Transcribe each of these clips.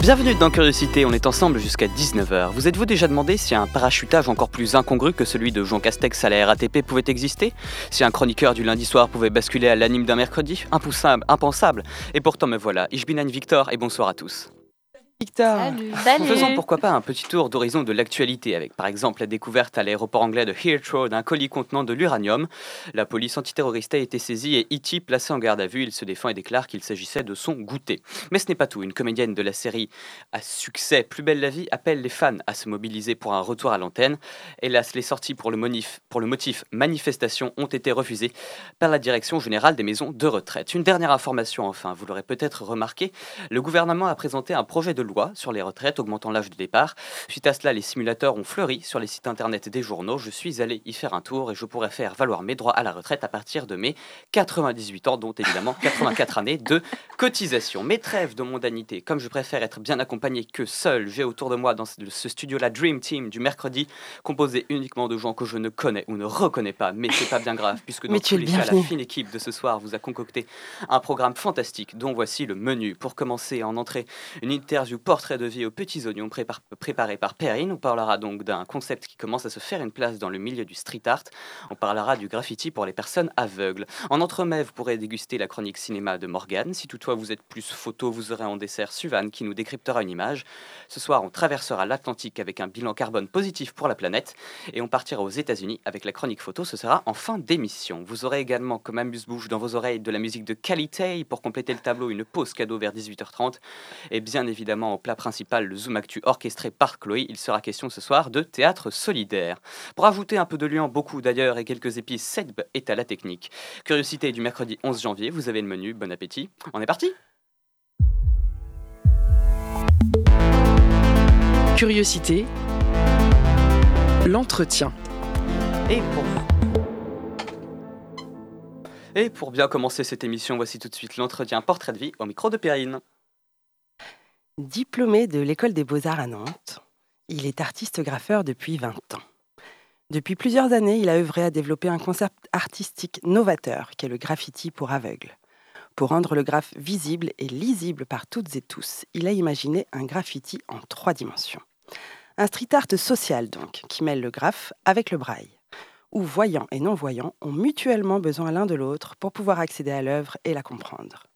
Bienvenue dans Curiosité, on est ensemble jusqu'à 19h. Vous êtes-vous déjà demandé si un parachutage encore plus incongru que celui de Jean Castex à la RATP pouvait exister? Si un chroniqueur du lundi soir pouvait basculer à l'anime d'un mercredi? Impensable, impensable. Et pourtant me voilà, Ich bin Victor et bonsoir à tous. Victor. Salut. Faisons pourquoi pas un petit tour d'horizon de l'actualité avec par exemple la découverte à l'aéroport anglais de Heathrow d'un colis contenant de l'uranium. La police antiterroriste a été saisie et E.T. placé en garde à vue. Il se défend et déclare qu'il s'agissait de son goûter. Mais ce n'est pas tout. Une comédienne de la série à succès Plus belle la vie appelle les fans à se mobiliser pour un retour à l'antenne. Hélas, les sorties pour le, monif- pour le motif manifestation ont été refusées par la direction générale des maisons de retraite. Une dernière information enfin, vous l'aurez peut-être remarqué, le gouvernement a présenté un projet de loi sur les retraites augmentant l'âge de départ. Suite à cela, les simulateurs ont fleuri sur les sites internet des journaux. Je suis allé y faire un tour et je pourrais faire valoir mes droits à la retraite à partir de mes 98 ans, dont évidemment 84 années de cotisation. Mes trêves de mondanité, comme je préfère être bien accompagné que seul, j'ai autour de moi dans ce ce studio-là Dream Team du mercredi, composé uniquement de gens que je ne connais ou ne reconnais pas, mais c'est pas bien grave, puisque dans Mais tous les cas, la fine équipe de ce soir vous a concocté un programme fantastique dont voici le menu. Pour commencer, en entrée, une interview portrait de vie aux petits oignons prépar- préparé par Perrine. On parlera donc d'un concept qui commence à se faire une place dans le milieu du street art. On parlera du graffiti pour les personnes aveugles. En entremets, vous pourrez déguster la chronique cinéma de Morgane. Si toutefois vous êtes plus photo, vous aurez en dessert Suvan qui nous décryptera une image. Ce soir, on traversera l'Atlantique avec un bilan carbone positif pour la planète. Et on partira aux États-Unis avec la chronique photo. Ce sera en fin d'émission. Vous aurez également, comme amuse-bouche dans vos oreilles, de la musique de qualité pour compléter le tableau, une pause cadeau vers 18h30. Et bien évidemment, au plat principal, le Zoom Actu orchestré par Chloé, il sera question ce soir de théâtre solidaire. Pour ajouter un peu de liant, beaucoup d'ailleurs, et quelques épices, Seb est à la technique. Curiosité du mercredi 11 janvier, vous avez le menu, bon appétit. On est parti Curiosité, l'entretien. Et pour... Et pour bien commencer cette émission, voici tout de suite l'entretien portrait de vie au micro de Perrine. Diplômé de l'École des Beaux-Arts à Nantes, il est artiste-graffeur depuis 20 ans. Depuis plusieurs années, il a œuvré à développer un concept artistique novateur qui est le graffiti pour aveugles. Pour rendre le graphe visible et lisible par toutes et tous, il a imaginé un graffiti en trois dimensions. Un street art social donc, qui mêle le graphe avec le braille, où voyants et non-voyants ont mutuellement besoin l'un de l'autre pour pouvoir accéder à l'œuvre et la comprendre.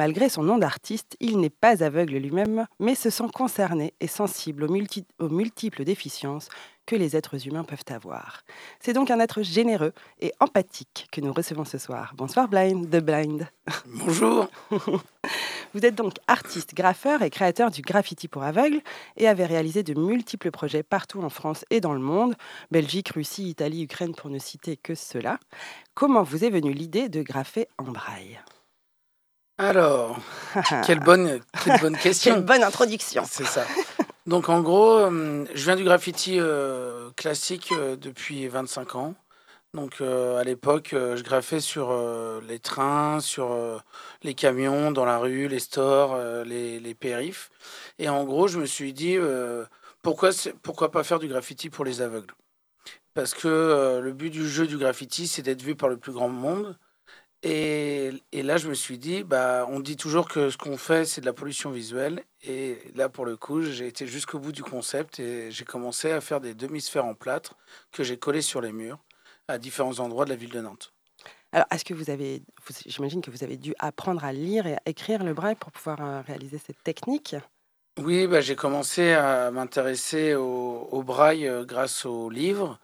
Malgré son nom d'artiste, il n'est pas aveugle lui-même, mais se sent concerné et sensible aux, multi- aux multiples déficiences que les êtres humains peuvent avoir. C'est donc un être généreux et empathique que nous recevons ce soir. Bonsoir Blind, The Blind. Bonjour. Vous êtes donc artiste, graffeur et créateur du graffiti pour aveugles et avez réalisé de multiples projets partout en France et dans le monde, Belgique, Russie, Italie, Ukraine pour ne citer que cela. Comment vous est venue l'idée de graffer en braille? Alors, quelle bonne, quelle bonne question. Quelle bonne introduction C'est ça. Donc en gros, euh, je viens du graffiti euh, classique euh, depuis 25 ans. Donc euh, à l'époque, je graffais sur les trains, sur les camions, dans la rue, les stores, les, les périphes. Et en gros, je me suis dit, pourquoi, pourquoi pas faire du graffiti pour les aveugles? Parce que le but du jeu du graffiti, c'est d'être vu par le plus grand monde. Et, et là, je me suis dit, bah, on dit toujours que ce qu'on fait, c'est de la pollution visuelle. Et là, pour le coup, j'ai été jusqu'au bout du concept et j'ai commencé à faire des demi-sphères en plâtre que j'ai collées sur les murs à différents endroits de la ville de Nantes. Alors, est-ce que vous avez, j'imagine que vous avez dû apprendre à lire et à écrire le braille pour pouvoir euh, réaliser cette technique? Oui, bah, j'ai commencé à m'intéresser au, au braille euh, grâce aux livres.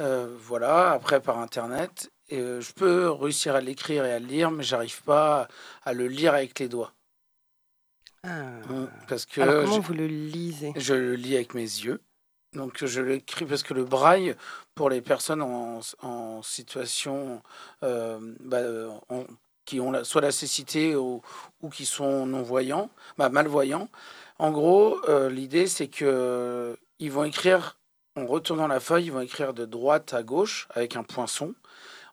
Euh, voilà, après par Internet. Et, euh, je peux réussir à l'écrire et à le lire, mais j'arrive pas à le lire avec les doigts. Ah. Mm, Parce que Alors, comment vous le lisez? Je le lis avec mes yeux. Donc je l'écris parce que le braille, pour les personnes en, en situation euh, bah, euh, en- qui ont la- soit la cécité ou, ou qui sont non-voyants, bah, malvoyants, en gros, euh, l'idée c'est que ils vont écrire, en retournant la feuille, ils vont écrire de droite à gauche avec un poinçon.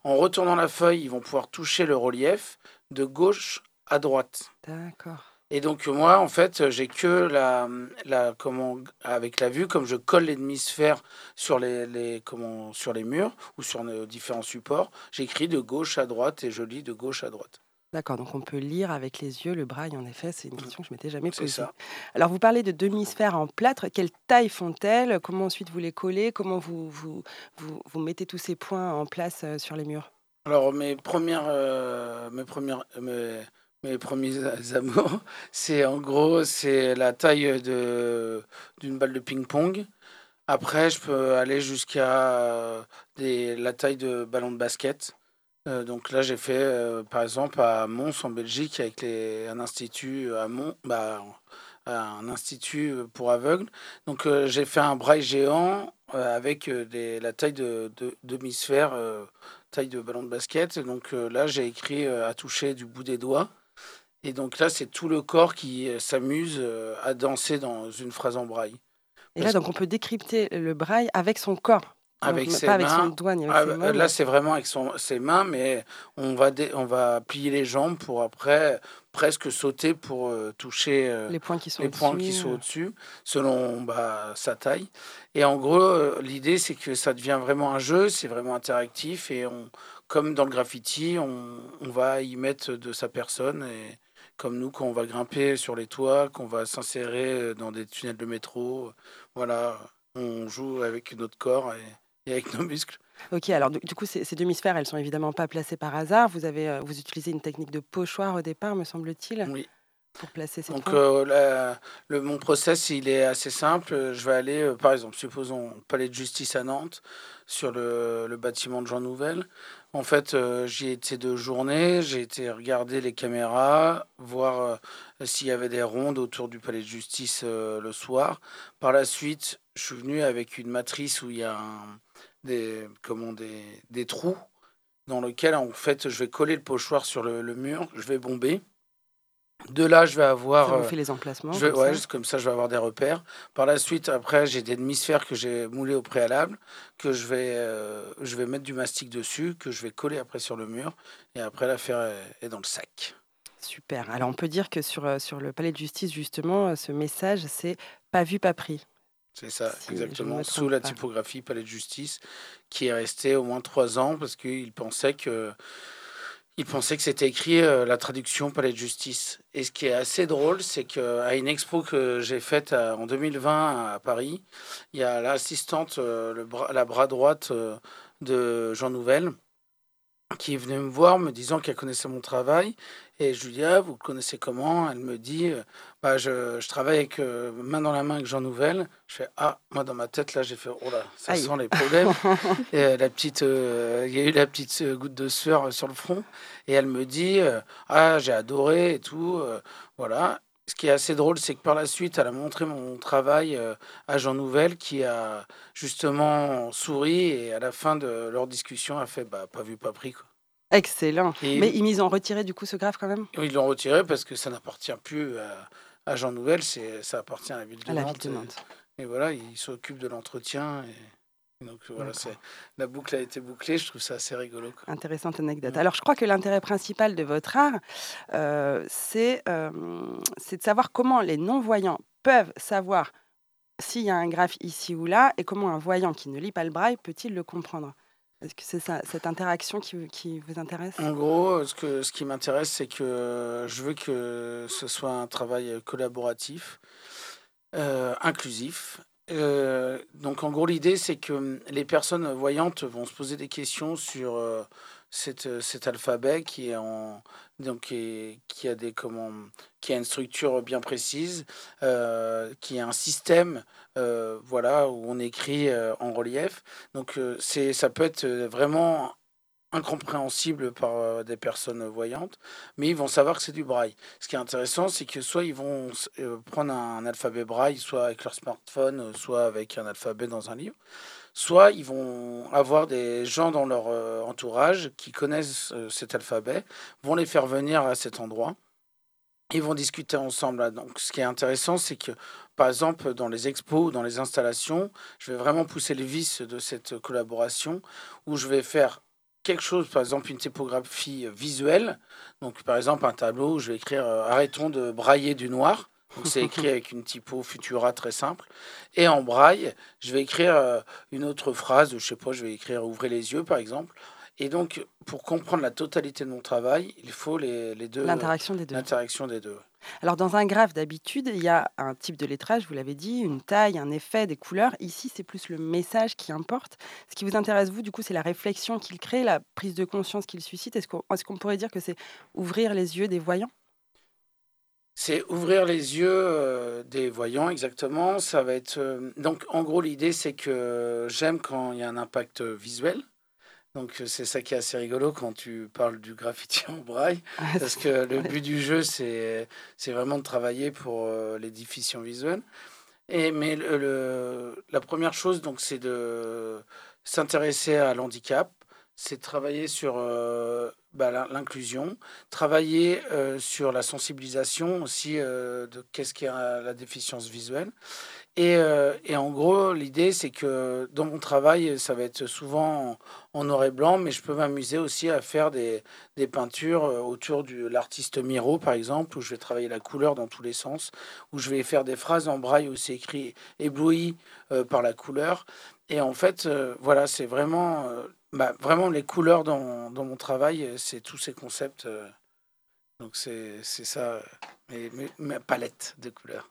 En retournant la feuille, ils vont pouvoir toucher le relief de gauche à droite. D'accord. Et donc moi, en fait, j'ai que la, la comment avec la vue, comme je colle les demi-sphères sur les, les comment sur les murs ou sur nos différents supports, j'écris de gauche à droite et je lis de gauche à droite. D'accord, donc on peut lire avec les yeux le braille, en effet, c'est une question que je m'étais jamais posée. ça. Alors vous parlez de demi-sphères en plâtre, quelle taille font-elles? Comment ensuite vous les collez? Comment vous, vous, vous, vous mettez tous ces points en place euh, sur les murs? Alors mes premières, euh, mes premières, mes, mes premiers amours, c'est en gros c'est la taille de d'une balle de ping-pong. Après, je peux aller jusqu'à euh, la taille de ballon de basket. Euh, donc là, j'ai fait, euh, par exemple, à Mons, en Belgique, avec les, un institut à Mons, bah, un institut pour aveugles. Donc euh, j'ai fait un braille géant euh, avec euh, des, la taille de, de demi-sphère, euh, taille de ballon de basket. Donc euh, là, j'ai écrit euh, à toucher du bout des doigts. Et donc là, c'est tout le corps qui euh, s'amuse euh, à danser dans une phrase en braille. Et là, donc on peut décrypter le braille avec son corps. Avec ses pas avec son mains. avec Ah, ses bah, mains. là, c'est vraiment avec son, ses mains, mais on va, dé- on va plier les jambes pour après presque sauter pour euh, toucher euh, les points qui sont au-dessus, euh. selon bah, sa taille. Et en gros, euh, l'idée, c'est que ça devient vraiment un jeu, c'est vraiment interactif, et on, comme dans le graffiti, on, on va y mettre de sa personne, et comme nous, quand on va grimper sur les toits, qu'on va s'insérer dans des tunnels de métro, voilà, on joue avec notre corps et, et avec nos muscles. Ok, alors du, du coup, ces, ces demi-sphères, elles sont évidemment pas placées par hasard. Vous avez, euh, vous utilisez une technique de pochoir au départ, me semble-t-il, Oui. pour placer ces Donc euh, la- le, mon process, il est assez simple. Je vais aller, euh, par exemple, supposons au palais de justice à Nantes, sur le, le bâtiment de Jean Nouvel. En fait, euh, j'y étais deux journées. J'ai été regarder les caméras, voir euh, s'il y avait des rondes autour du palais de justice euh, le soir. Par la suite, je suis venu avec une matrice où il y a des, comment, des, des trous dans lesquels, en fait, je vais coller le pochoir sur le, le mur. Je vais bomber. De là, je vais avoir... ça vous euh, fait les emplacements. je comme ouais, ça. c'est comme ça, je vais avoir des repères. Par la suite, après, j'ai des demi-sphères que j'ai moulées au préalable, que je vais, euh, je vais mettre du mastic dessus, que je vais coller après sur le mur. Et après, l'affaire est, est dans le sac. Super. Alors on peut dire que sur, euh, sur le palais de justice, justement, ce message, c'est pas vu, pas pris. C'est ça, Si exactement. me Sous la pas. typographie Palais de Justice, qui est resté au moins trois ans parce qu'il pensait que. Il pensait que c'était écrit euh, la traduction Palais de Justice. Et ce qui est assez drôle, c'est qu'à une expo que j'ai faite à- en 2020 à Paris, il y a l'assistante, euh, la bras droite euh, de Jean Nouvel, qui est venue me voir me disant qu'elle connaissait mon travail. Et dis, ah, vous connaissez comment? Elle me dit, euh, bah, je, je travaille avec, euh, main dans la main avec Jean Nouvel. Je fais, ah, moi dans ma tête, là, j'ai fait, oh là, ça Aïe. sent les problèmes. Et, euh, la petite, euh, il y a eu la petite goutte de sueur sur le front. Et elle me dit, ah, j'ai adoré et tout. voilà. Ce qui est assez drôle, c'est que par la suite, elle a montré mon travail à Jean Nouvel, qui a justement souri et à la fin de leur discussion a fait, bah, pas vu, pas pris. Quoi. Excellent. Et- Mais ils ont retiré du coup ce graphe quand même? Ils l'ont retiré parce que ça n'appartient plus à, à Jean Nouvel, c'est, ça appartient à la ville de à la ville Nantes. de et- Nantes. Et, voilà, il s'occupe de l'entretien. Et, et donc voilà, c'est, la boucle a été bouclée, je trouve ça assez rigolo. quoi. Intéressante anecdote. Alors, je crois que l'intérêt principal de votre art, euh, c'est euh, c'est de savoir comment les non-voyants peuvent savoir s'il y a un graphe ici ou là et comment un voyant qui ne lit pas le braille peut-il le comprendre. Est-ce que c'est cette interaction qui, qui vous intéresse? En gros, ce, que, ce qui m'intéresse, c'est que je veux que ce soit un travail collaboratif, euh, inclusif. Euh, donc en gros, l'idée, c'est que les personnes voyantes vont se poser des questions sur euh, cet, cet alphabet qui est en donc qui, qui a des comment qui a une structure bien précise, qui a un système euh, voilà où on écrit euh, en relief. Donc euh, c'est ça peut être vraiment incompréhensible par des personnes voyantes, mais ils vont savoir que c'est du braille. Ce qui est intéressant, c'est que soit ils vont prendre un alphabet braille, soit avec leur smartphone, soit avec un alphabet dans un livre, soit ils vont avoir des gens dans leur entourage qui connaissent cet alphabet, vont les faire venir à cet endroit. Ils vont discuter ensemble. là. Donc, ce qui est intéressant, c'est que, par exemple, dans les expos dans les installations, je vais vraiment pousser les vis de cette collaboration où je vais faire quelque chose, par exemple une typographie visuelle. Donc, par exemple, un tableau où je vais écrire Arrêtons de brailler du noir. C'est écrit avec une typo Futura très simple. Et en braille, je vais écrire une autre phrase. Je sais pas, je vais écrire Ouvrez les yeux, par exemple. Et donc, pour comprendre la totalité de mon travail, il faut les, les deux. L'interaction des deux. L'interaction des deux. Alors, dans un graphe d'habitude, il y a un type de lettrage, vous l'avez dit, une taille, un effet, des couleurs. Ici, c'est plus le message qui importe. Ce qui vous intéresse, vous, du coup, c'est la réflexion qu'il crée, la prise de conscience qu'il suscite. Est-ce qu'on est pourrait dire que c'est ouvrir les yeux des voyants? C'est ouvrir les yeux euh, des voyants, exactement. Ça va être. Euh, donc, en gros, l'idée, c'est que j'aime quand il y a un impact visuel. Donc euh, c'est ça qui est assez rigolo quand tu parles du graffiti en braille, parce que le but du jeu, c'est vraiment de travailler pour euh, les diffusions visuelles. Et, mais le, la première chose, donc, c'est de s'intéresser à l'handicap, c'est travailler sur euh, bah, l'inclusion, travailler sur la sensibilisation aussi de qu'est-ce qu'est la déficience visuelle. Et, et en gros, l'idée, c'est que dans mon travail, ça va être souvent en noir et blanc, mais je peux m'amuser aussi à faire des, des peintures euh, autour de l'artiste Miro, par exemple, où je vais travailler la couleur dans tous les sens, où je vais faire des phrases en braille où c'est écrit ébloui euh, par la couleur. Et en fait, euh, voilà, c'est vraiment, bah, vraiment les couleurs dans, dans mon travail, c'est tous ces concepts. donc c'est ça, mes, palettes de couleurs.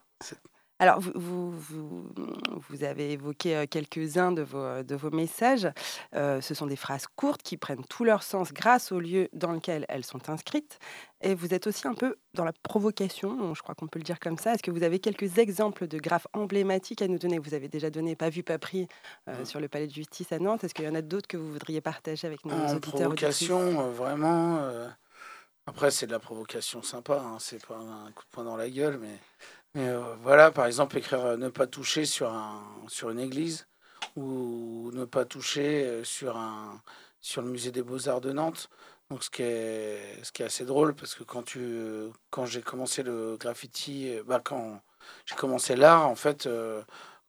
Alors, vous, vous, avez évoqué euh, quelques-uns de vos, de vos messages. Euh, ce sont des phrases courtes qui prennent tout leur sens grâce au lieu dans lequel elles sont inscrites. Et vous êtes aussi un peu dans la provocation, je crois qu'on peut le dire comme ça. Est-ce que vous avez quelques exemples de graphes emblématiques à nous donner? Vous avez déjà donné Pas vu, pas pris euh, mmh. sur le palais de justice à Nantes. Est-ce qu'il y en a d'autres que vous voudriez partager avec nos en auditeurs provocation, vraiment. Après, c'est de la provocation sympa. Hein. C'est pas un coup de poing dans la gueule, mais euh, voilà, par exemple, écrire euh, ne pas toucher sur, un, sur une église ou ne pas toucher euh, sur, un, sur le musée des beaux-arts de Nantes. Donc, ce qui, est, ce qui est assez drôle, parce que quand, quand j'ai commencé le graffiti, bah, quand j'ai commencé l'art, en fait,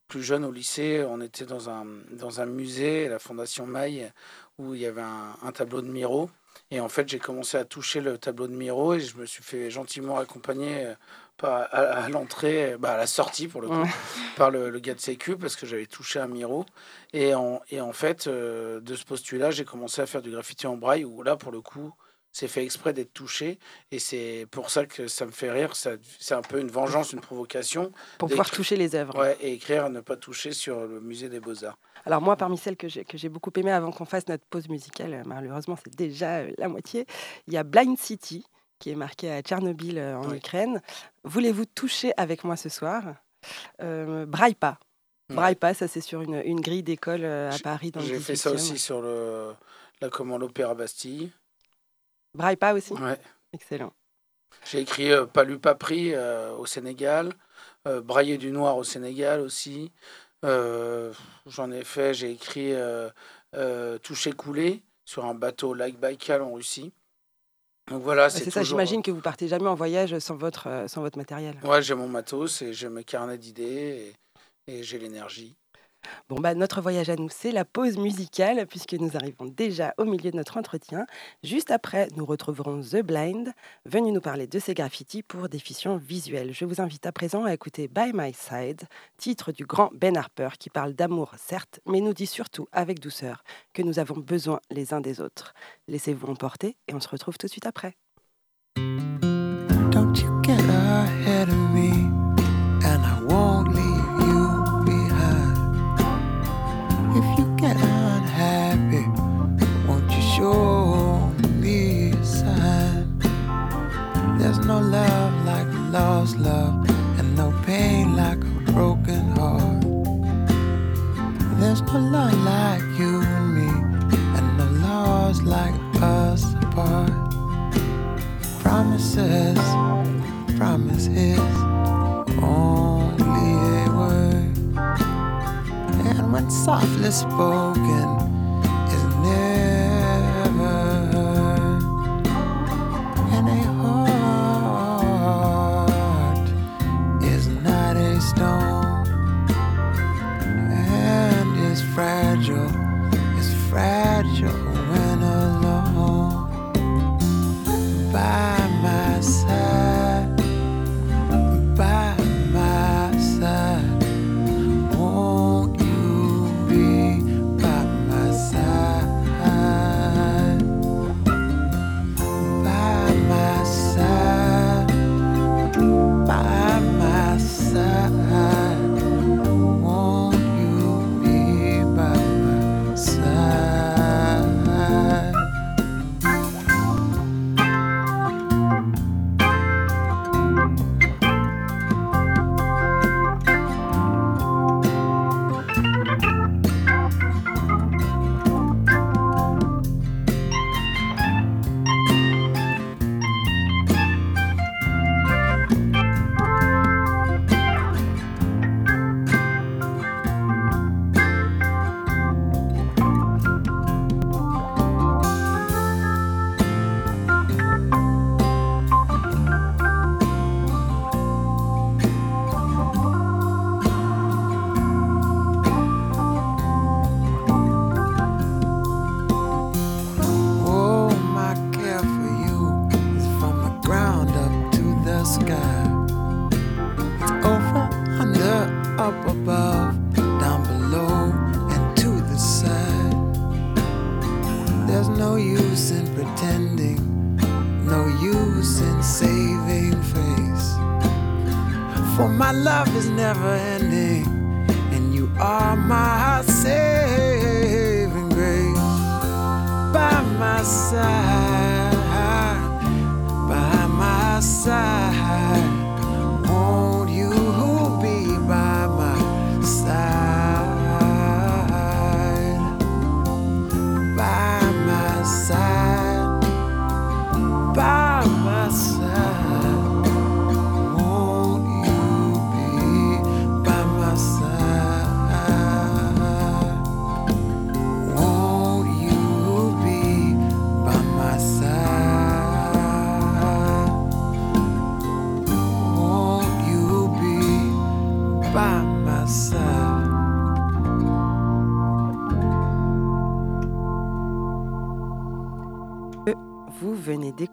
plus jeune au lycée, on était dans un, dans un musée, la Fondation Maille, où il y avait un, un tableau de Miro. Et en fait, j'ai commencé à toucher le tableau de Miro et je me suis fait gentiment accompagner pas à, l'entrée, bah à la sortie pour le coup, par le, le, gars de Sécu parce que j'avais touché un Miro. Et en, et en fait, euh, de ce postulat, j'ai commencé à faire du graffiti en braille où là, pour le coup, c'est fait exprès d'être touché. Et c'est pour ça que ça me fait rire. C'est un peu une vengeance, une provocation. Pour pouvoir toucher les œuvres. Ouais, et écrire à ne pas toucher sur le musée des Beaux-Arts. Alors moi, parmi celles que j'ai beaucoup aimées avant qu'on fasse notre pause musicale, malheureusement c'est déjà euh, la moitié, il y a Blind City, qui est marqué à Tchernobyl euh, en Ukraine. Voulez-vous toucher avec moi ce soir? Euh, Braille pas. Braille pas, ça c'est sur une, une grille d'école euh, à Paris. J'ai fait ça aussi sur le, la commande l'Opéra Bastille. Braille pas aussi? Ouais. Excellent. J'ai écrit euh, Palu pas pris au Sénégal, Brailler du noir au Sénégal aussi. J'en ai fait, j'ai écrit Toucher coulé sur un bateau lac Baïkal en Russie. Donc voilà, c'est ça. J'imagine que vous partez jamais en voyage sans votre, euh, sans votre matériel. Ouais, j'ai mon matos et j'ai mes carnets d'idées et, et j'ai l'énergie. Bon, bah, notre voyage à nous, c'est la pause musicale, puisque nous arrivons déjà au milieu de notre entretien. Juste après, nous retrouverons The Blind, venu nous parler de ses graffitis pour déficients visuels. Je vous invite à présent à écouter By My Side, titre du grand Ben Harper, qui parle d'amour, certes, mais nous dit surtout avec douceur que nous avons besoin les uns des autres. Laissez-vous emporter et on se retrouve tout de suite après. No love like a lost love, and no pain like a broken heart. There's no love like you and me, and no laws like us apart. Promises, promises. Only a word. And when softly spoken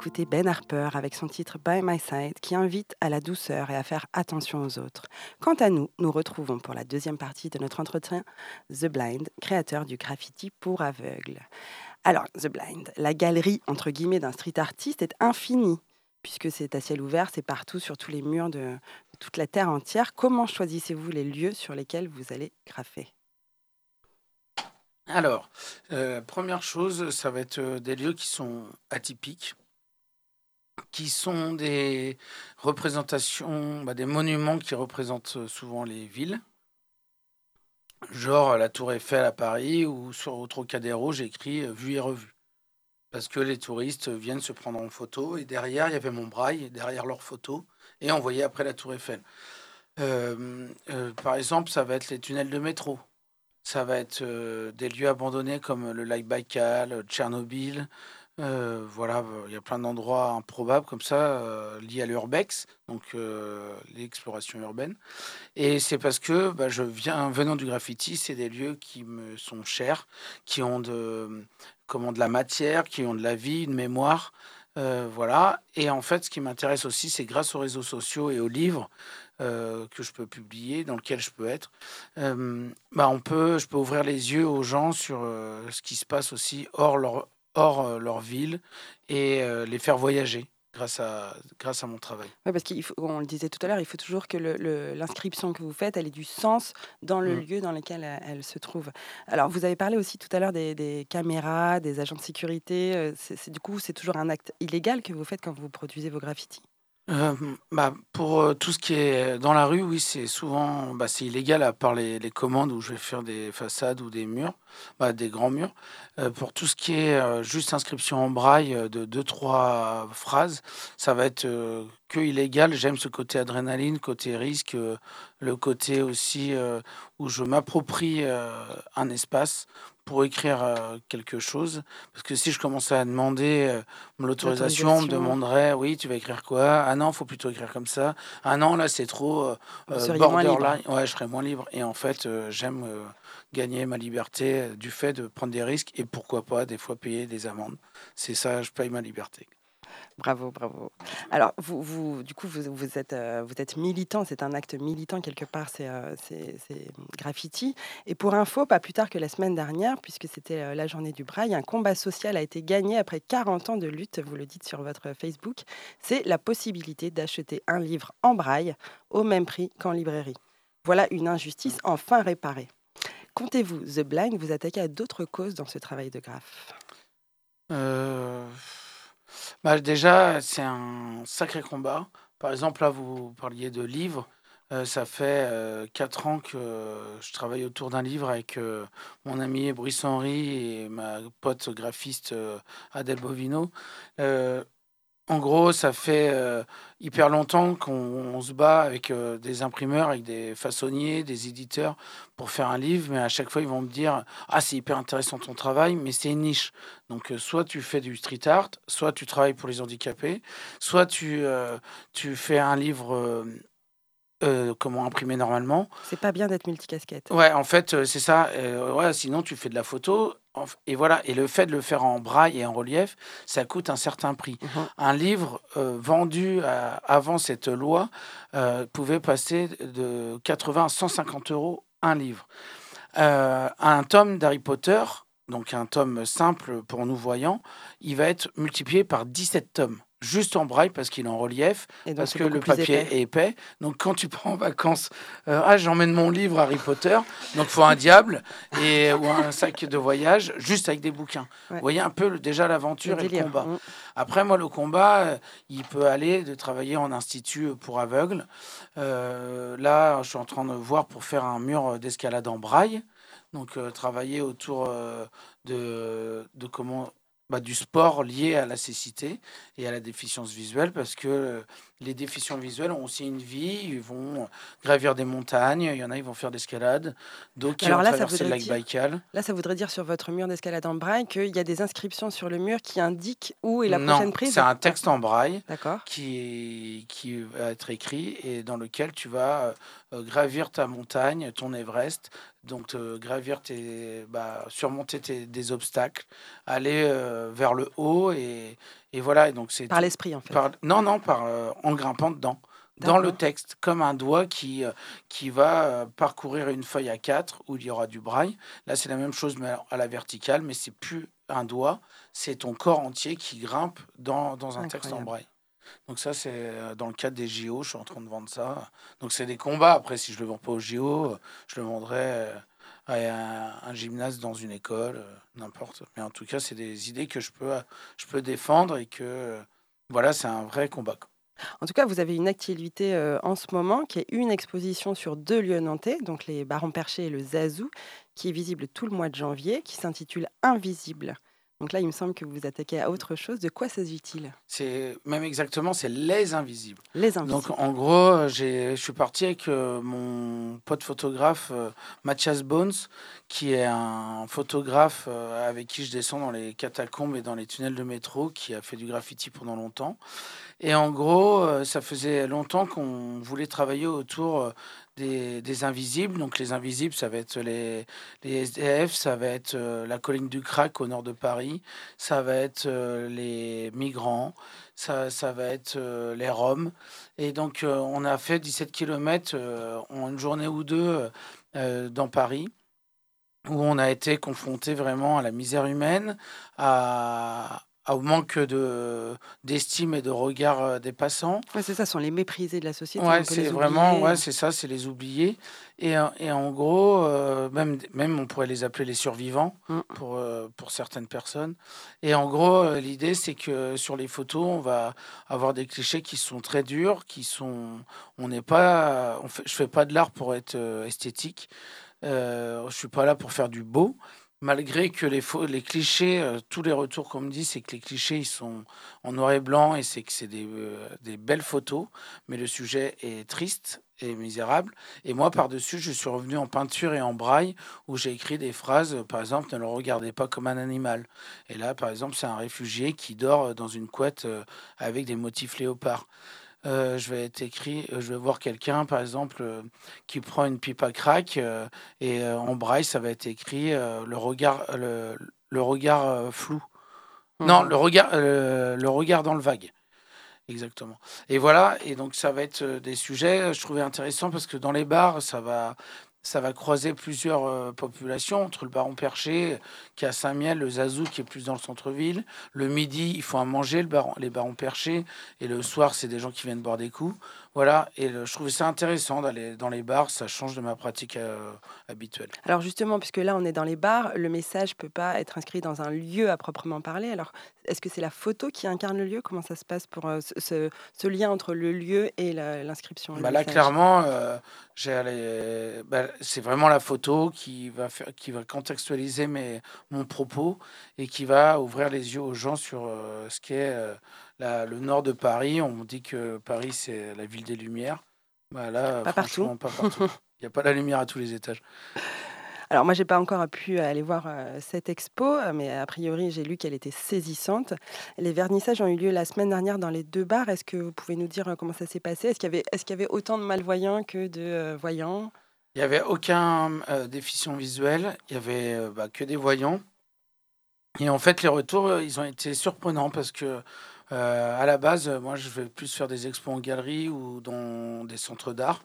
Ben Harper avec son titre By My Side qui invite à la douceur et à faire attention aux autres. Quant à nous, nous retrouvons pour la deuxième partie de notre entretien The Blind, créateur du graffiti pour aveugles. Alors, The Blind, la galerie entre guillemets d'un street artiste est infinie puisque c'est à ciel ouvert, c'est partout sur tous les murs de, de toute la terre entière. Comment choisissez-vous les lieux sur lesquels vous allez graffer? Alors, euh, première chose, ça va être euh, des lieux qui sont atypiques, qui sont des représentations, bah, des monuments qui représentent euh, souvent les villes. Genre la Tour Eiffel à Paris ou sur au Trocadéro, j'ai écrit euh, Vu et revu. Parce que les touristes viennent se prendre en photo et derrière, il y avait mon braille, derrière leur photo, et on voyait après la Tour Eiffel. Euh, euh, par exemple, ça va être les tunnels de métro. Ça va être euh, des lieux abandonnés comme le lac Baïkal, Tchernobyl. Euh, voilà, il y a plein d'endroits improbables comme ça, euh, liés à l'urbex, donc euh, l'exploration urbaine. Et c'est parce que bah, je viens, venant du graffiti, c'est des lieux qui me sont chers, qui ont de, comment, de la matière, qui ont de la vie, une mémoire. voilà. Et en fait, ce qui m'intéresse aussi, c'est grâce aux réseaux sociaux et aux livres que je peux publier, dans lequel je peux être, bah, on peut, je peux ouvrir les yeux aux gens sur ce qui se passe aussi hors leur, hors euh, leur ville et euh, les faire voyager grâce à, grâce à mon travail. Oui, parce qu'on le disait tout à l'heure, il faut toujours que le- le- l'inscription que vous faites, elle ait du sens dans le Mm. lieu dans lequel elle, elle se trouve. Alors, vous avez parlé aussi tout à l'heure des, des caméras, des agents de sécurité. euh, c'est- du coup, c'est toujours un acte illégal que vous faites quand vous produisez vos graffitis. Euh, bah, pour euh, tout ce qui est dans la rue, oui, c'est souvent bah, c'est illégal à part les, commandes où je vais faire des façades ou des murs, bah, des grands murs. Euh, pour tout ce qui est euh, juste inscription en braille euh, de deux trois phrases, ça va être euh, que illégal. J'aime ce côté adrénaline, côté risque, euh, le côté aussi euh, où je m'approprie euh, un espace pour écrire euh, quelque chose? Parce que si je commençais à demander euh, l'autorisation, on me demanderait, oui, tu vas écrire quoi? Ah non, faut plutôt écrire comme ça. Ah non, là, c'est trop euh, borderline. Ouais, je serais moins libre. Et en fait, j'aime gagner ma liberté du fait de prendre des risques et pourquoi pas, des fois, payer des amendes. C'est ça, je paye ma liberté. Bravo, bravo. Alors, vous, du coup, vous, vous êtes, euh, vous êtes militant, c'est un acte militant quelque part, c'est euh, c'est- graffiti. Et pour info, pas plus tard que la semaine dernière, puisque c'était euh, la journée du braille, un combat social a été gagné après 40 ans de lutte, vous le dites sur votre Facebook, c'est la possibilité d'acheter un livre en braille au même prix qu'en librairie. Voilà une injustice enfin réparée. Comptez-vous, The Blind, vous attaquer à d'autres causes dans ce travail de graphe? Bah, déjà, c'est un sacré combat. Par exemple, là, vous parliez de livres. Euh, ça fait euh, quatre ans que je travaille autour d'un livre avec euh, mon ami Brice Henry et ma pote graphiste Adèle Bovino. En gros, ça fait euh, hyper longtemps qu'on on se bat avec euh, des imprimeurs, avec des façonniers, des éditeurs pour faire un livre, mais à chaque fois, ils vont me dire Ah, c'est hyper intéressant ton travail, mais c'est une niche. Donc, euh, soit tu fais du street art, soit tu travailles pour les handicapés, soit tu, tu fais un livre euh, comment imprimer normalement. C'est pas bien d'être multicasquette. Ouais, en fait, euh, c'est ça. euh, ouais, sinon, tu fais de la photo. Et voilà. Et le fait de le faire en braille et en relief, ça coûte un certain prix. Mhm. Un livre euh, vendu à- avant cette loi pouvait passer de 80 à 150 euros un livre. Un tome d'Harry Potter, donc un tome simple pour nous voyants, il va être multiplié par 17 tomes. Juste en braille parce qu'il est en relief, Et donc, parce que le papier épais. est épais. Donc quand tu pars en vacances, euh, ah j'emmène mon livre Harry Potter, donc faut un diable et ou un sac de voyage juste avec des bouquins. Ouais. Vous voyez un peu le- déjà l'aventure et le combat. Mm. Après, moi, le combat, euh, il peut aller de travailler en institut pour aveugles. Euh, là, je suis en train de voir pour faire un mur d'escalade en braille. Donc, euh, travailler autour euh, de, de comment bah, du sport lié à la cécité et à la déficience visuelle parce que euh, les déficients visuels ont aussi une vie, ils vont gravir des montagnes, il y en a, ils vont faire d'escalade, d'autres qui vont là, ça traverser le voudrait lac dire- Baïkal. Là, ça voudrait dire sur votre mur d'escalade en braille qu'il y a des inscriptions sur le mur qui indiquent où est la non, prochaine prise. c'est un texte en braille. D'accord. qui, qui va être écrit et dans lequel tu vas euh, euh, gravir ta montagne, ton Everest, donc gravir tes, bah, surmonter tes, des obstacles, aller euh, vers le haut et, et voilà. Et donc c'est Par l'esprit, en fait. par- non non par euh, en grimpant dedans. Dans le texte, comme un doigt qui, euh, qui va euh, parcourir une feuille à quatre où il y aura du braille. Là, c'est la même chose, mais à la verticale, mais c'est plus un doigt, c'est ton corps entier qui grimpe dans, dans un texte en braille. Donc ça, c'est dans le cadre des JO, je suis en train de vendre ça. Donc c'est des combats. Après, si je le vends pas aux JO, je le vendrai un, gymnase dans une école, euh, n'importe. Mais en tout cas, c'est des idées que je peux, je peux défendre et que, euh, voilà, c'est un vrai combat. En tout cas, vous avez une activité euh, en ce moment qui est une exposition sur deux lieux nantais, donc les Barons Perchés et le Zazou, qui est visible tout le mois de janvier, qui s'intitule Invisible. Donc là, il me semble que vous vous attaquez à autre chose. De quoi s'agit-il? C'est même exactement, c'est les invisibles. Les Invisibles. Donc en gros, euh, je suis parti avec euh, mon pote photographe euh, Mathias Bones, qui est un photographe euh, avec qui je descends dans les catacombes et dans les tunnels de métro, qui a fait du graffiti pendant longtemps. Et en gros, ça faisait longtemps qu'on voulait travailler autour des, invisibles. Donc les invisibles, ça va être les, les SDF, ça va être euh, la colline du Crac au nord de Paris, ça va être euh, les migrants, ça, ça va être euh, les Roms. Et donc, on a fait 17 km en une journée ou deux dans Paris, où on a été confronté vraiment à la misère humaine, à- au manque de, d'estime et de regard euh, des passants. Ouais, c'est ça, sont les méprisés de la société. Ouais, c'est vraiment, ouais, c'est ça, c'est les oubliés. Et, euh, et en gros, euh, même, même on pourrait les appeler les survivants Mm. pour, euh, pour certaines personnes. Et en gros, euh, l'idée, c'est que sur les photos, on va avoir des clichés qui sont très durs, qui sont, on n'est pas, on fait, je fais pas de l'art pour être esthétique. Je suis pas là pour faire du beau. Malgré que les, clichés, euh, tous les retours qu'on me dit, c'est que les clichés, ils sont en noir et blanc et c'est que c'est des, euh, des belles photos, mais le sujet est triste et misérable. Et moi, par-dessus, je suis revenu en peinture et en braille où j'ai écrit des phrases, euh, par exemple, ne le regardez pas comme un animal. Et là, par exemple, c'est un réfugié qui dort dans une couette avec des motifs léopards. Euh, je vais être écrit, euh, je vais voir quelqu'un, par exemple, euh, qui prend une pipe à crack et en braille, ça va être écrit le regard, le, le regard flou. Non, Mhm. le regard, le regard dans le vague. Exactement. Et voilà, et donc ça va être des sujets, je trouvais intéressant parce que dans les bars, ça va, ça va croiser plusieurs euh, populations, entre le baron Perché, qui est à Saint-Miel, le Zazou, qui est plus dans le centre-ville. Le midi, il faut à manger, les barons Perchés, et le soir, c'est des gens qui viennent boire des coups. Voilà, et le- je trouvais ça intéressant d'aller dans les bars, ça change de ma pratique euh, habituelle. Alors justement, puisque là on est dans les bars, le message peut pas être inscrit dans un lieu à proprement parler. Alors est-ce que c'est la photo qui incarne le lieu? Comment ça se passe pour euh, ce, lien entre le lieu et l'inscription Bah là, message? clairement, euh, bah, c'est vraiment la photo qui va, faire, qui va contextualiser mes, mon propos et qui va ouvrir les yeux aux gens sur ce qu'est la- le nord de Paris. On dit que Paris, c'est la ville des Lumières. Bah là, Pas partout. franchement, pas partout. Il n'y a pas la lumière à tous les étages. Alors moi, j'ai pas encore pu aller voir euh, cette expo, euh, mais a priori, j'ai lu qu'elle était saisissante. Les vernissages ont eu lieu la semaine dernière dans les deux bars. Est-ce que vous pouvez nous dire euh, comment ça s'est passé? Est-ce qu'il y avait, y autant de malvoyants que de voyants? Il n'y avait aucun euh, déficient visuel, il y avait euh, bah, que des voyants. Et en fait, les retours, ils ont été surprenants parce que, à la base, euh, moi, je vais plus faire des expos en galerie ou dans des centres d'art.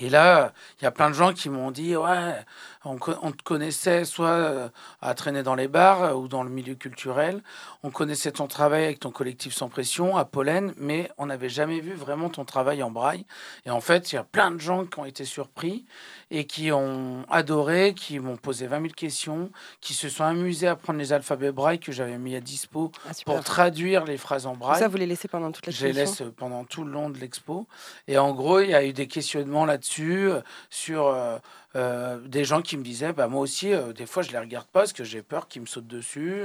Et là, il y a plein de gens qui m'ont dit Ouais, on, te connaissait soit euh, à traîner dans les bars euh, ou dans le milieu culturel. On connaissait ton travail avec ton collectif Sans Pression à Pollen, mais on n'avait jamais vu vraiment ton travail en braille. Et en fait, il y a plein de gens qui ont été surpris et qui ont adoré, qui m'ont posé 20 000 questions, qui se sont amusés à prendre les alphabets braille que j'avais mis à dispo Ah, pour traduire les phrases en braille. ça, vous les laissez pendant toute Je les laisse pendant tout le long de l'expo. Et en gros, il y a eu des questionnements là-dessus, euh, sur euh, euh, des gens qui me disaient, bah, moi aussi, euh, des fois, je les regarde pas parce que j'ai peur qu'ils me sautent dessus.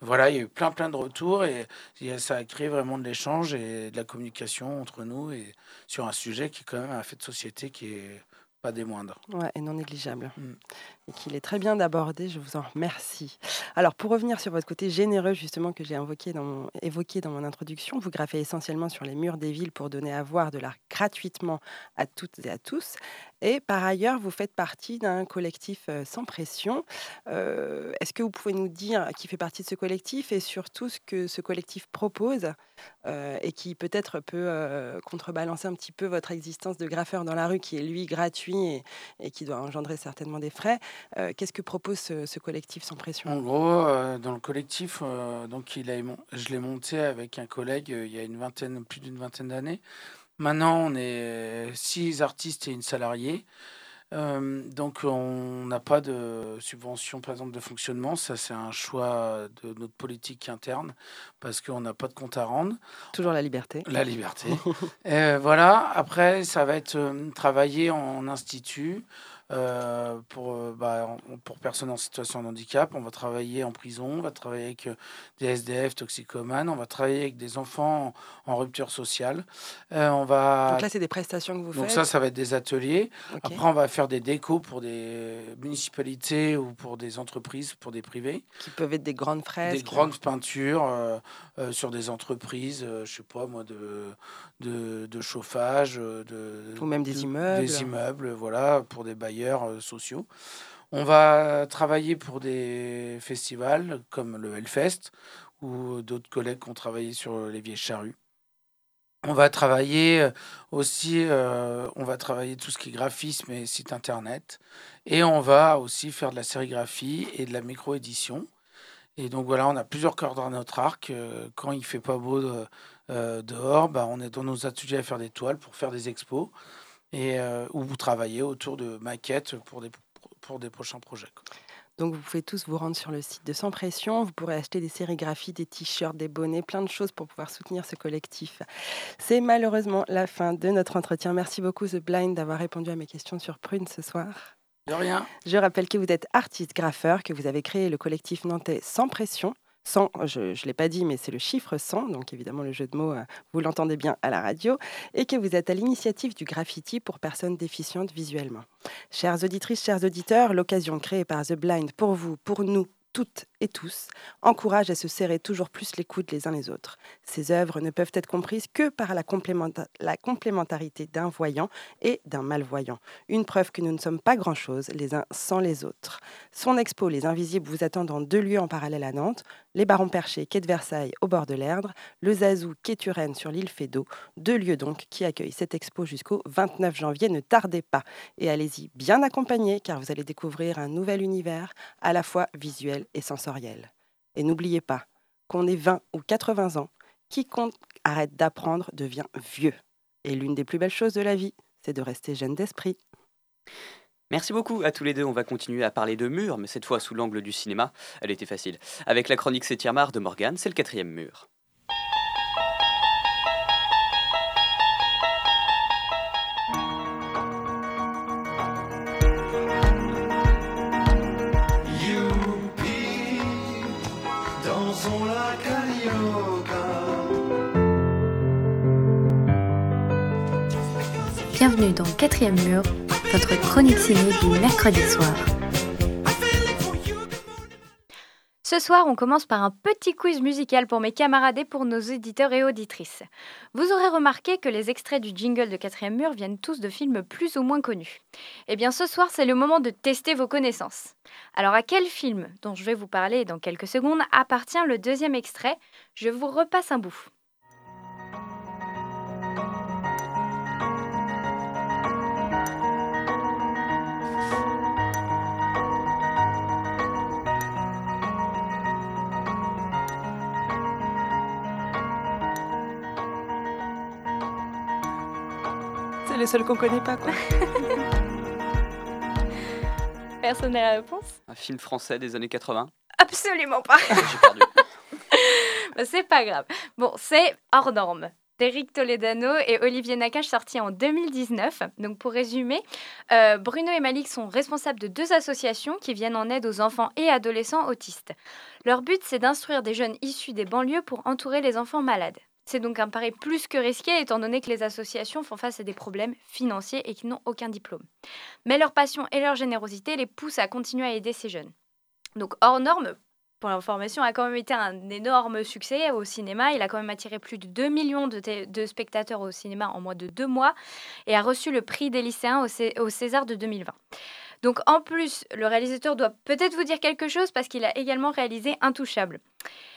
Voilà, il y a eu plein, plein de retours et, et ça a créé vraiment de l'échange et de la communication entre nous et sur un sujet qui est quand même un fait de société qui est pas des moindres. Ouais, et non négligeable. Mm. Et qu'il est très bien d'aborder, je vous en remercie. Alors, pour revenir sur votre côté généreux, justement, que j'ai invoqué dans mon- évoqué dans mon introduction, vous graffez essentiellement sur les murs des villes pour donner à voir de l'art gratuitement à toutes et à tous. Et par ailleurs, vous faites partie d'un collectif sans pression. Est-ce que vous pouvez nous dire qui fait partie de ce collectif et surtout ce que ce collectif propose et qui peut-être peut contrebalancer un petit peu votre existence de graffeur dans la rue qui est lui gratuit et, qui doit engendrer certainement des frais. Qu'est-ce que propose ce, collectif sans pression? En gros, dans le collectif, donc je l'ai monté avec un collègue il y a une vingtaine, plus d'une vingtaine d'années. Maintenant, on est six artistes et une salariée. Euh, donc, on n'a pas de subvention, par exemple, de fonctionnement. Ça, c'est un choix de notre politique interne parce qu'on n'a pas de compte à rendre. Toujours la liberté. La liberté. Euh, voilà. Après, ça va être euh, travailler en institut euh, pour, euh, bah, pour personnes en situation de handicap. On va travailler en prison, on va travailler avec euh, des SDF toxicomanes, on va travailler avec des enfants en, en rupture sociale. Euh, on va... Donc là, c'est des prestations que vous Donc faites. ça, ça va être des ateliers. Après, on va faire des décos pour des municipalités ou pour des entreprises, pour des privés qui peuvent être des grandes fraises. des grandes peintures euh, sur des entreprises, je sais pas moi, de, de, de chauffage, de, Ou même des de- immeubles. Des immeubles, voilà, pour des bailleurs euh, sociaux. On va travailler pour des festivals comme le Hellfest ou d'autres collègues qui ont travaillé sur les Vieilles Charrues. On va travailler euh, aussi, euh, on va travailler tout ce qui est graphisme et site internet. Et on va aussi faire de la sérigraphie et de la micro-édition. Et donc voilà, on a plusieurs cordes à notre arc. Euh, Quand il fait pas beau euh, euh, dehors, bah, on est dans nos ateliers à faire des toiles pour faire des expos et euh, ou vous travaillez autour de maquettes pour des, pour des prochains projets. quoi. Donc vous pouvez tous vous rendre sur le site de Sans Pression. Vous pourrez acheter des sérigraphies, des t-shirts, des bonnets, plein de choses pour pouvoir soutenir ce collectif. C'est malheureusement la fin de notre entretien. Merci beaucoup The Blind d'avoir répondu à mes questions sur Prune ce soir. De rien. Je rappelle que vous êtes artiste graffeur, que vous avez créé le collectif nantais Sans Pression. Sans, je ne l'ai pas dit, mais c'est le chiffre 100, donc évidemment le jeu de mots, euh, vous l'entendez bien à la radio, et que vous êtes à l'initiative du graffiti pour personnes déficientes visuellement. Chères auditrices, chers auditeurs, l'occasion créée par The Blind pour vous, pour nous, toutes tous, encourage à se serrer toujours plus les coudes les uns les autres. Ces œuvres ne peuvent être comprises que par la, complémenta- la complémentarité d'un voyant et d'un malvoyant. Une preuve que nous ne sommes pas grand-chose les uns sans les autres. Son expo Les Invisibles vous attend dans deux lieux en parallèle à Nantes, les Barons Perchés, quai de Versailles, au bord de l'Erdre, le Zazou, quai Turenne sur l'île Fédot, deux lieux donc qui accueillent cette expo jusqu'au 29 janvier. Ne tardez pas et allez-y bien accompagnés car vous allez découvrir un nouvel univers à la fois visuel et sensoriel. Et n'oubliez pas qu'on ait 20 ou 80 ans, quiconque arrête d'apprendre devient vieux. Et l'une des plus belles choses de la vie, c'est de rester jeune d'esprit. Merci beaucoup à tous les deux. On va continuer à parler de murs, mais cette fois sous l'angle du cinéma. Elle était facile. Avec la chronique Septième de Morgane, c'est le quatrième mur. Bienvenue dans Quatrième Mur, votre chronique ciné du mercredi soir. Ce soir, on commence par un petit quiz musical pour mes camarades et pour nos éditeurs et auditrices. Vous aurez remarqué que les extraits du jingle de Quatrième Mur viennent tous de films plus ou moins connus. Eh bien, ce soir, c'est le moment de tester vos connaissances. Alors, à quel film, dont je vais vous parler dans quelques secondes, appartient le deuxième extrait? Je vous repasse un bout. Les seuls qu'on connaît pas, quoi. Personne n'a la réponse Un film français des années 80. Absolument pas. J'ai perdu. Bah, c'est pas grave. Bon, c'est Hors norme d'Eric Toledano et Olivier Nakache, sorti en 2019. Donc pour résumer, euh, Bruno et Malik sont responsables de deux associations qui viennent en aide aux enfants et adolescents autistes. Leur but, c'est d'instruire des jeunes issus des banlieues pour entourer les enfants malades. C'est donc un pari plus que risqué étant donné que les associations font face à des problèmes financiers et qu'ils n'ont aucun diplôme. Mais leur passion et leur générosité les poussent à continuer à aider ces jeunes. Donc hors norme, pour l'information, a quand même été un énorme succès au cinéma. Il a quand même attiré plus de 2 millions de, spectateurs au cinéma en moins de deux mois et a reçu le prix des lycéens au, Cé- au César de 2020. Donc en plus, le réalisateur doit peut-être vous dire quelque chose parce qu'il a également réalisé Intouchable.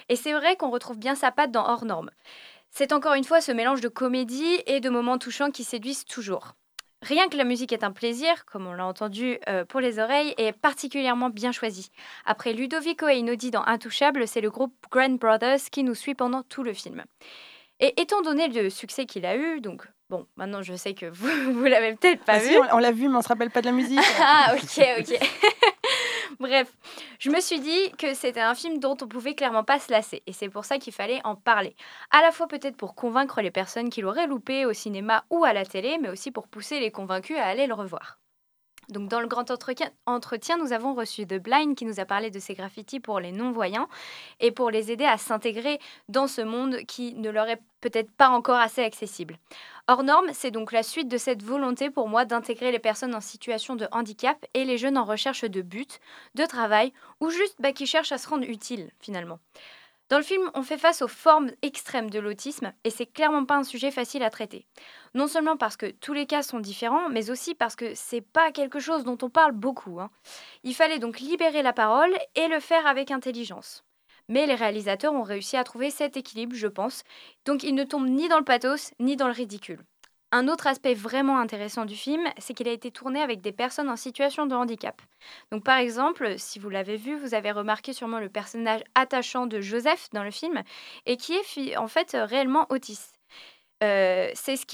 Et c'est vrai qu'on retrouve bien sa patte dans Hors Norme. C'est encore une fois ce mélange de comédie et de moments touchants qui séduisent toujours. Rien que la musique est un plaisir, comme on l'a entendu euh, pour les oreilles, et particulièrement bien choisie. Après Ludovico et Inodi dans Intouchable, c'est le groupe Grand Brothers qui nous suit pendant tout le film. Et étant donné le succès qu'il a eu, donc bon, maintenant je sais que vous, vous l'avez peut-être pas Ah vu. si, on, on l'a vu, mais on se rappelle pas de la musique. Ah, ok, ok. Bref, je me suis dit que c'était un film dont on pouvait clairement pas se lasser. Et c'est pour ça qu'il fallait en parler. À la fois peut-être pour convaincre les personnes qui l'auraient loupé au cinéma ou à la télé, mais aussi pour pousser les convaincus à aller le revoir. Donc dans le grand entretien, nous avons reçu The Blind qui nous a parlé de ses graffitis pour les non-voyants et pour les aider à s'intégrer dans ce monde qui ne leur est peut-être pas encore assez accessible. Hors norme, c'est donc la suite de cette volonté pour moi d'intégrer les personnes en situation de handicap et les jeunes en recherche de but, de travail ou juste bah, qui cherchent à se rendre utiles finalement. Dans le film, on fait face aux formes extrêmes de l'autisme et c'est clairement pas un sujet facile à traiter. Non seulement parce que tous les cas sont différents, mais aussi parce que c'est pas quelque chose dont on parle beaucoup. hein. Il fallait donc libérer la parole et le faire avec intelligence. Mais les réalisateurs ont réussi à trouver cet équilibre, je pense, donc ils ne tombent ni dans le pathos ni dans le ridicule. Un autre aspect vraiment intéressant du film, c'est qu'il a été tourné avec des personnes en situation de handicap. Donc par exemple, si vous l'avez vu, vous avez remarqué sûrement le personnage attachant de Joseph dans le film, et qui est en fait euh, réellement autiste. Euh, c'est ce,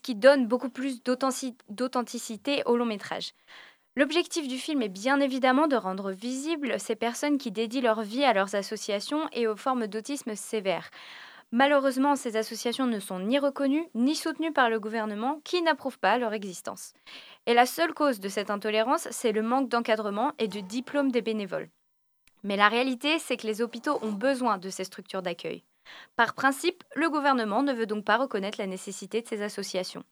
qui donne beaucoup plus d'authentic- d'authenticité au long métrage. L'objectif du film est bien évidemment de rendre visibles ces personnes qui dédient leur vie à leurs associations et aux formes d'autisme sévères. Malheureusement, ces associations ne sont ni reconnues ni soutenues par le gouvernement qui n'approuve pas leur existence. Et la seule cause de cette intolérance, c'est le manque d'encadrement et de diplôme des bénévoles. Mais la réalité, c'est que les hôpitaux ont besoin de ces structures d'accueil. Par principe, le gouvernement ne veut donc pas reconnaître la nécessité de ces associations.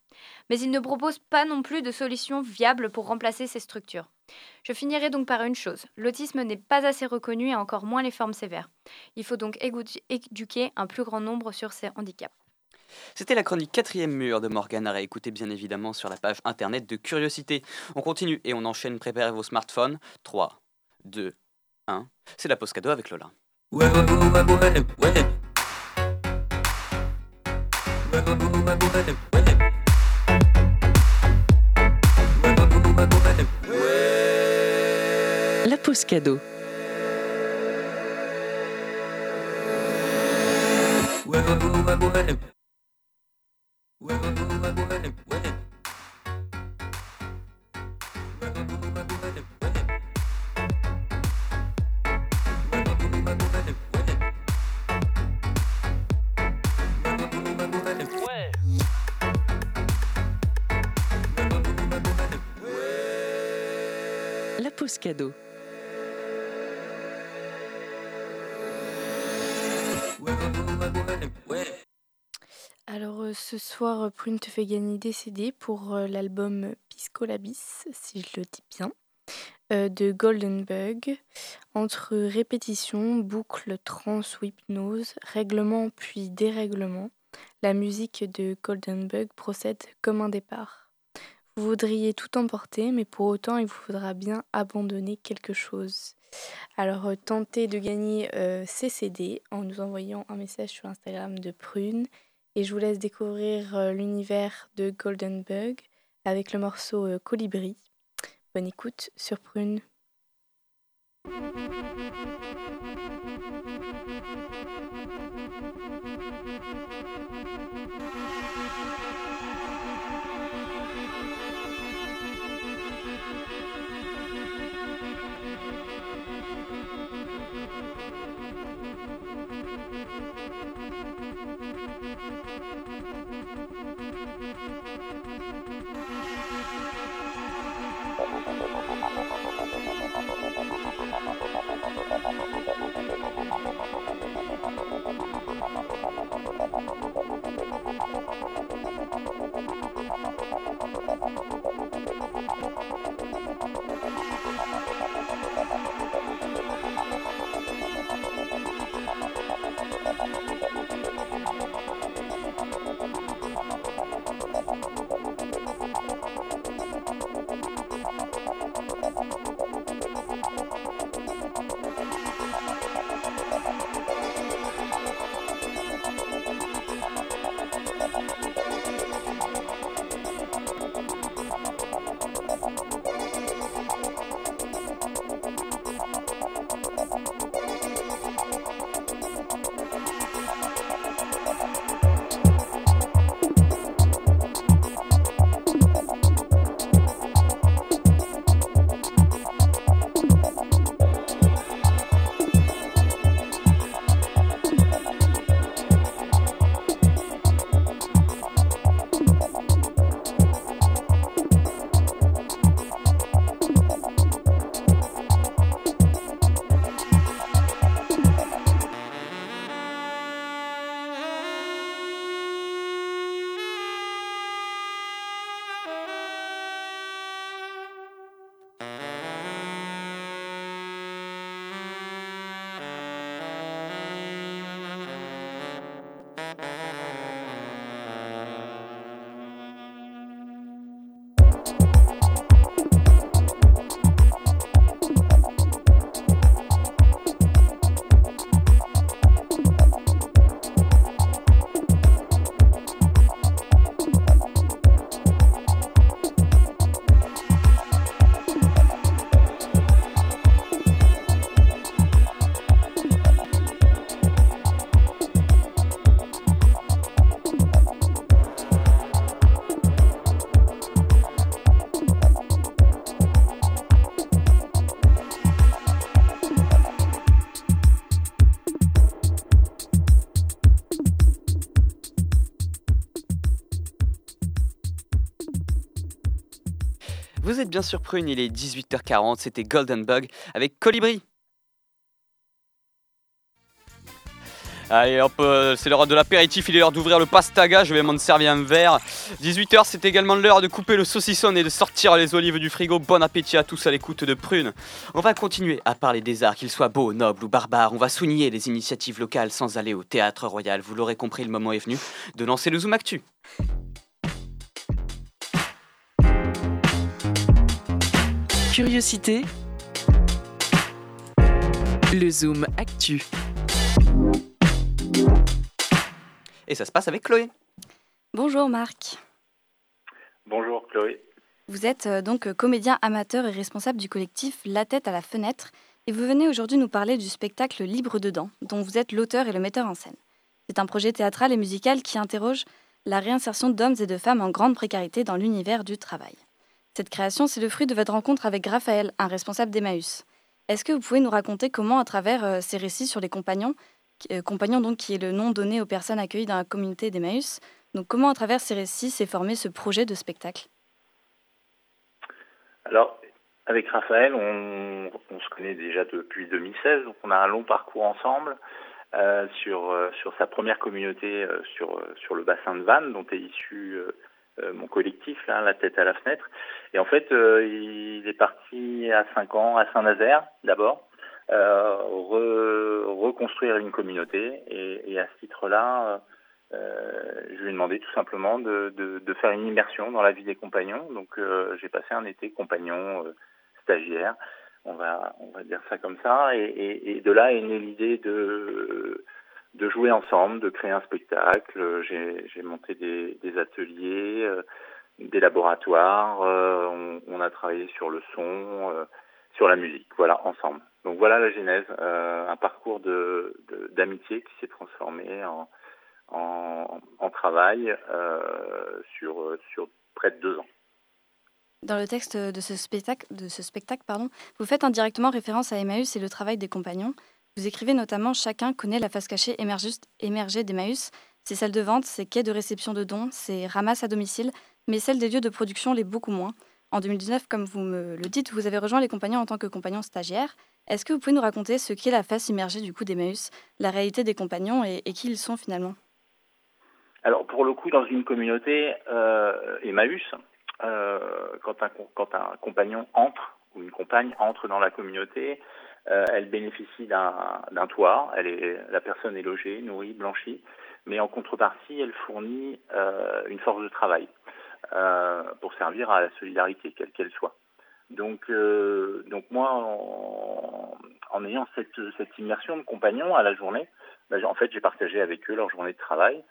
Mais il ne propose pas non plus de solutions viables pour remplacer ces structures. Je finirai donc par une chose. L'autisme n'est pas assez reconnu et encore moins les formes sévères. Il faut donc éduquer un plus grand nombre sur ces handicaps. C'était la chronique quatrième mur de Morgane à réécouter bien évidemment sur la page internet de Curiosité. On continue et on enchaîne, préparez vos smartphones. 3, 2, 1. C'est la pause cadeau avec Lola. Ouais, ouais, ouais, ouais, ouais, ouais. Ouais, ouais, ouais, ouais, ouais, ouais. Ouais, La pause cadeau. Ce soir, euh, Prune te fait gagner des CD pour euh, l'album Pisco Labis, si je le dis bien, euh, de Golden Bug. Entre répétition, boucle, trance ou hypnose, règlement puis dérèglement, la musique de Golden Bug procède comme un départ. Vous voudriez tout emporter, mais pour autant, il vous faudra bien abandonner quelque chose. Alors, tentez de gagner euh, ces CD en nous envoyant un message sur Instagram de Prune et je vous laisse découvrir euh, l'univers de Golden Bug avec le morceau euh, Colibri. Bonne écoute sur Prune. Vous êtes bien sur Prune, il est 18h40, c'était Golden Bug avec Colibri. Allez hop, euh, c'est l'heure de l'apéritif, il est l'heure d'ouvrir le pastaga, je vais m'en servir un verre. 18h, c'est également l'heure de couper le saucisson et de sortir les olives du frigo. Bon appétit à tous à l'écoute de Prune. On va continuer à parler des arts, qu'ils soient beaux, nobles ou barbares. On va souligner les initiatives locales sans aller au théâtre royal. Vous l'aurez compris, le moment est venu de lancer le Zoom Actu. Curiosité. Le Zoom Actu. Et ça se passe avec Chloé. Bonjour Marc. Bonjour Chloé. Vous êtes euh, donc comédien amateur et responsable du collectif La tête à la fenêtre et vous venez aujourd'hui nous parler du spectacle Libre dedans dont vous êtes l'auteur et le metteur en scène. C'est un projet théâtral et musical qui interroge la réinsertion d'hommes et de femmes en grande précarité dans l'univers du travail. Cette création, c'est le fruit de votre rencontre avec Raphaël, un responsable d'Emmaüs. Est-ce que vous pouvez nous raconter comment, à travers euh, ces récits sur les compagnons, euh, compagnons donc qui est le nom donné aux personnes accueillies dans la communauté d'Emmaüs, donc comment, à travers ces récits, s'est formé ce projet de spectacle? Alors, avec Raphaël, on, se connaît déjà depuis 2016, donc on a un long parcours ensemble euh, sur, sur sa première communauté sur, sur le bassin de Vannes, dont est issu mon collectif, là, La tête à la fenêtre. Et en fait, euh, il est parti à 5 ans à Saint-Nazaire, d'abord, euh, re- reconstruire une communauté. Et, et à ce titre-là, euh, je lui ai demandé tout simplement de, de, de faire une immersion dans la vie des compagnons. Donc, euh, j'ai passé un été compagnon euh, stagiaire. On va, on va dire ça comme ça. Et, et, et de là est née l'idée de, de jouer ensemble, de créer un spectacle. J'ai, monté des, ateliers, euh, des laboratoires. euh, on, a travaillé sur le son, euh, sur la musique. Voilà, ensemble. Donc voilà la genèse, un parcours d'amitié qui s'est transformé en, travail sur, sur près de deux ans. Dans le texte de ce spectacle, de ce spectacle pardon, vous faites indirectement référence à Emmaüs et le travail des compagnons. Vous écrivez notamment Chacun connaît la face cachée émergée d'Emmaüs. C'est celle de vente, c'est quai de réception de dons, c'est ramasse à domicile, mais celle des lieux de production l'est beaucoup moins. En 2019, comme vous me le dites, vous avez rejoint les compagnons en tant que compagnon stagiaire. Est-ce que vous pouvez nous raconter ce qu'est la face immergée du coup d'Emmaüs, la réalité des compagnons et, qui ils sont finalement? Alors pour le coup, dans une communauté, euh, Emmaüs, euh, quand, un, quand un compagnon entre ou une compagne entre dans la communauté, elle bénéficie d'un toit, elle est, la personne est logée, nourrie, blanchie, mais en contrepartie, elle fournit euh, une force de travail euh, pour servir à la solidarité, quelle qu'elle soit. Donc, euh, donc moi, en, en, ayant cette, cette immersion de compagnons à la journée, ben, en fait, j'ai partagé avec eux leur journée de travail,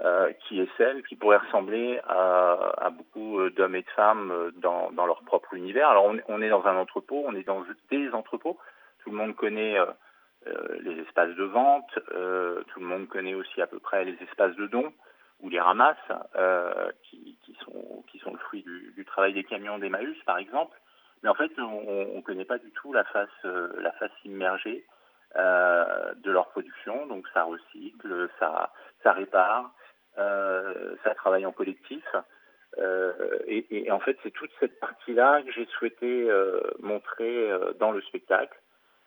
euh, qui est celle qui pourrait ressembler à, à beaucoup d'hommes et de femmes dans, dans, leur propre univers. Alors, on, on, est dans un entrepôt, on est dans des entrepôts. Tout le monde connaît euh, les espaces de vente, euh, tout le monde connaît aussi à peu près les espaces de dons ou les ramasses, euh, qui, sont, le fruit du, travail des camions d'Emmaüs, par exemple. Mais en fait, on ne connaît pas du tout la face, euh, la face immergée euh, de leur production. Donc, ça recycle, ça, répare, euh, ça travaille en collectif. Et, en fait, c'est toute cette partie-là que j'ai souhaité montrer dans le spectacle,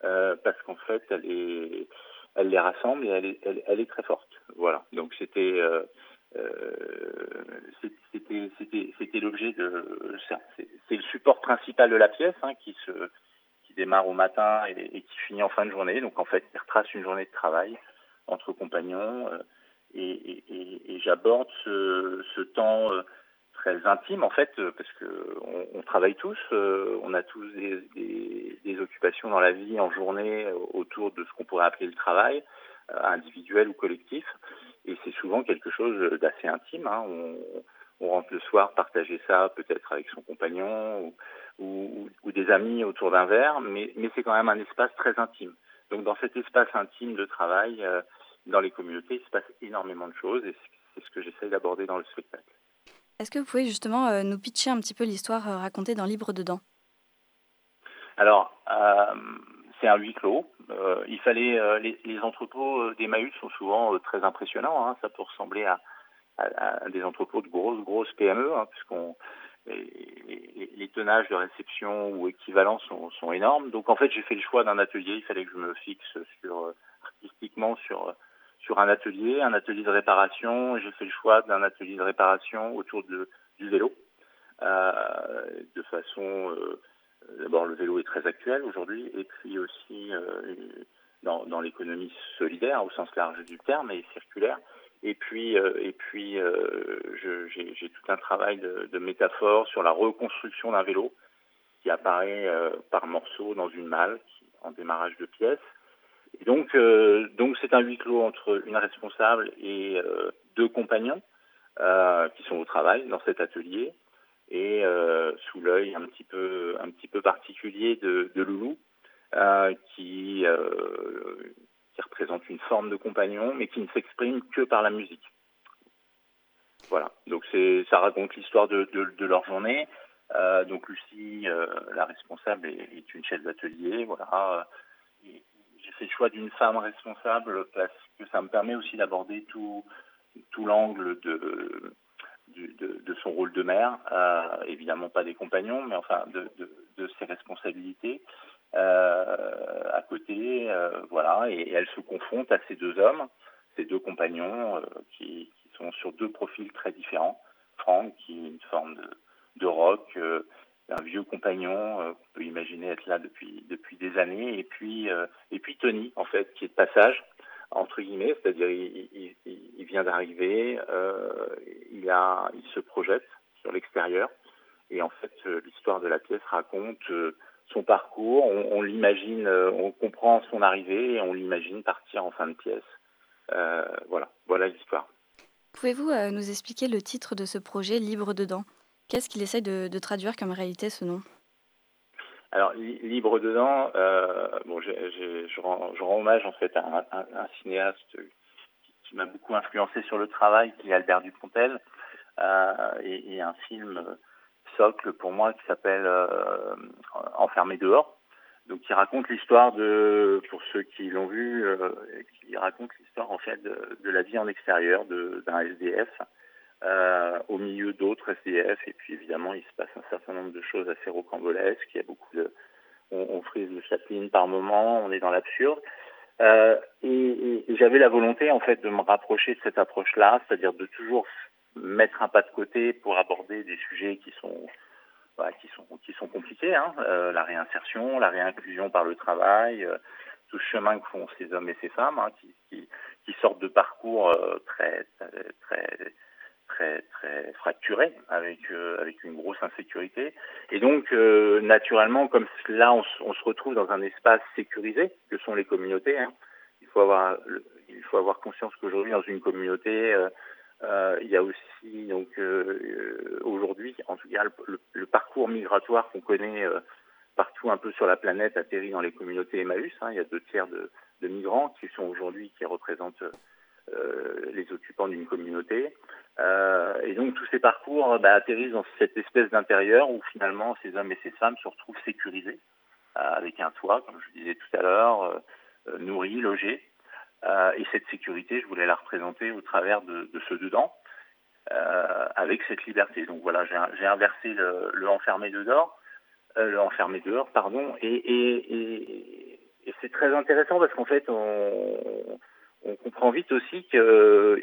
parce qu'en fait, elle est, elle les rassemble et elle est, elle, est très forte. Voilà. Donc, c'était c'était c'était l'objet de c'est le support principal de la pièce hein, qui se qui démarre au matin et, qui finit en fin de journée donc en fait il retrace une journée de travail entre compagnons euh, et, et, et j'aborde ce, ce, temps euh, très intime en fait parce que on, on travaille tous euh, on a tous des, des, des, occupations dans la vie en journée autour de ce qu'on pourrait appeler le travail individuel ou collectif et c'est souvent quelque chose d'assez intime. Hein. On, on, rentre le soir partager ça peut-être avec son compagnon ou, ou, ou des amis autour d'un verre, mais, mais c'est quand même un espace très intime. Donc dans cet espace intime de travail, euh, dans les communautés, il se passe énormément de choses et c'est ce que j'essaye d'aborder dans le spectacle. Est-ce que vous pouvez justement euh, nous pitcher un petit peu l'histoire euh, racontée dans Libre dedans? Alors, euh, c'est un huis clos. Il fallait les, les, entrepôts d'Emmaüs sont souvent très impressionnants. Hein. Ça peut ressembler à, des entrepôts de grosses grosses PME, hein, puisqu'on les, les, les, tonnages de réception ou équivalents sont, sont énormes. Donc en fait, j'ai fait le choix d'un atelier. Il fallait que je me fixe sur artistiquement sur sur un atelier, un atelier de réparation. J'ai fait le choix d'un atelier de réparation autour du vélo, euh, de façon euh, D'abord, le vélo est très actuel aujourd'hui, et puis aussi euh, dans, l'économie solidaire au sens large du terme et circulaire. Et puis, et puis, j'ai tout un travail de, métaphore sur la reconstruction d'un vélo qui apparaît par morceaux dans une malle en démarrage de pièces. Donc, donc c'est un huis clos entre une responsable et deux compagnons qui sont au travail dans cet atelier et euh, sous l'œil un petit peu un petit peu particulier de, de Loulou euh, qui euh, qui représente une forme de compagnon mais qui ne s'exprime que par la musique. Voilà, donc c'est ça raconte l'histoire de, de, de, leur journée. Euh, donc Lucie, euh, la responsable, est, est une chef d'atelier. Voilà, le choix d'une femme responsable parce que ça me permet aussi d'aborder tout tout l'angle de de, son rôle de mère, euh, évidemment pas des compagnons, mais enfin de, de, ses responsabilités euh, à côté, euh, voilà, et, elle se confronte à ces deux hommes, ces deux compagnons qui, qui, sont sur deux profils très différents. Franck, qui est une forme de, rock, un vieux compagnon euh, qu'on peut imaginer être là depuis depuis des années, et puis et puis Tony, en fait, qui est de passage entre guillemets, c'est-à-dire il, vient d'arriver, euh, il, a, il se projette sur l'extérieur, et en fait l'histoire de la pièce raconte euh, son parcours, on, on l'imagine, euh, on comprend son arrivée et on l'imagine partir en fin de pièce. Euh, voilà, voilà l'histoire. Pouvez-vous euh, nous expliquer le titre de ce projet Libre dedans? Qu'est-ce qu'il essaye de, traduire comme réalité ce nom? Alors libre dedans, euh, bon, je, rends, hommage en fait à un, cinéaste qui, m'a beaucoup influencé sur le travail, qui est Albert Dupontel, euh, et, un film socle pour moi qui s'appelle Enfermé dehors. Donc qui raconte l'histoire de, pour ceux qui l'ont vu, qui raconte l'histoire en fait de, la vie en extérieur d'un SDF euh, au milieu d'autres SDF. Et puis évidemment, il se passe un certain nombre de choses assez rocambolesques. Il y a beaucoup de, on, frise le Chaplin par moment, on est dans l'absurde. Euh, et, et j'avais la volonté en fait de me rapprocher de cette approche-là, c'est-à-dire de toujours mettre un pas de côté pour aborder des sujets qui sont bah, qui sont qui sont compliqués, hein, euh, la réinsertion, la réinclusion par le travail, euh, tout ce chemin que font ces hommes et ces femmes hein, qui, qui, qui sortent de parcours euh, très très très très fracturé avec euh, avec une grosse insécurité et donc euh, naturellement comme là on, on, se retrouve dans un espace sécurisé que sont les communautés hein. il faut avoir il faut avoir conscience qu'aujourd'hui dans une communauté euh, il y a aussi donc aujourd'hui en tout cas le, parcours migratoire qu'on connaît partout un peu sur la planète atterrit dans les communautés Emmaüs hein. il y a deux tiers de, migrants qui sont aujourd'hui qui représentent les occupants d'une communauté. Euh, et donc tous ces parcours bah, atterrissent dans cette espèce d'intérieur où finalement ces hommes et ces femmes se retrouvent sécurisés euh, avec un toit, comme je disais tout à l'heure, nourris, logés. et cette sécurité, je voulais la représenter au travers de, de ce dedans, avec cette liberté. Donc voilà, j'ai inversé le, le enfermé dehors, le enfermé dehors, pardon, et, et, et c'est très intéressant parce qu'en fait, on, on comprend vite aussi que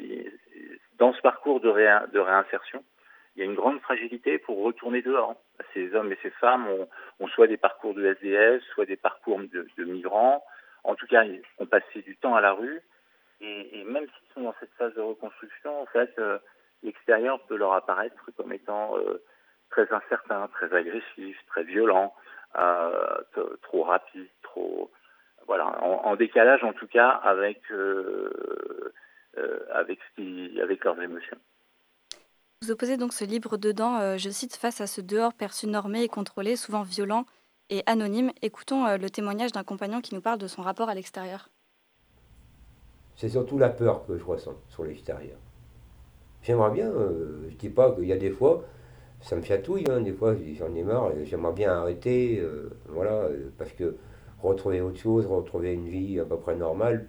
dans ce parcours de, de réinsertion, il y a une grande fragilité pour retourner dehors. Ces hommes et ces femmes ont, soit des parcours de SDS, soit des parcours de, migrants. En tout cas, ils ont passé du temps à la rue. Et, et même s'ils sont dans cette phase de reconstruction, en fait, euh, l'extérieur peut leur apparaître comme étant euh, très incertain, très agressif, très violent, euh, trop rapide, trop voilà, en, en, décalage en tout cas avec euh, euh, avec ce qui, avec leurs émotions. Vous opposez donc ce livre dedans, euh, je cite, face à ce dehors perçu normé et contrôlé, souvent violent et anonyme. Écoutons euh, le témoignage d'un compagnon qui nous parle de son rapport à l'extérieur. C'est surtout la peur que je ressens sur l'extérieur. J'aimerais bien, euh, je dis pas qu'il y a des fois, ça me chatouille, hein, des fois j'en ai marre, j'aimerais bien arrêter, euh, voilà, parce que retrouver autre chose, retrouver une vie à peu près normale.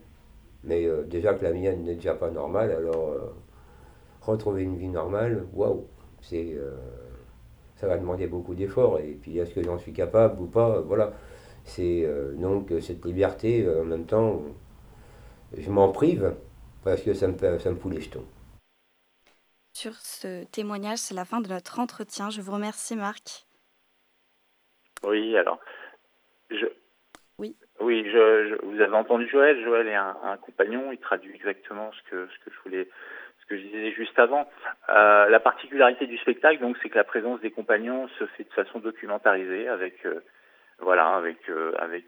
Mais euh, déjà que la mienne n'est déjà pas normale, alors euh, retrouver une vie normale, waouh, c'est euh, ça va demander beaucoup d'efforts. Et puis est-ce que j'en suis capable ou pas Voilà. C'est donc cette liberté, en même temps, je m'en prive parce que ça me, ça me fout les jetons. Sur ce témoignage, c'est la fin de notre entretien. Je vous remercie, Marc. Oui, alors, je, oui. Je, je, vous avez entendu Joël. Joël est un, un, compagnon. Il traduit exactement ce que, ce que je voulais, ce que je disais juste avant. Euh, la particularité du spectacle, donc, c'est que la présence des compagnons se fait de façon documentarisée, avec, euh, voilà, avec, euh, avec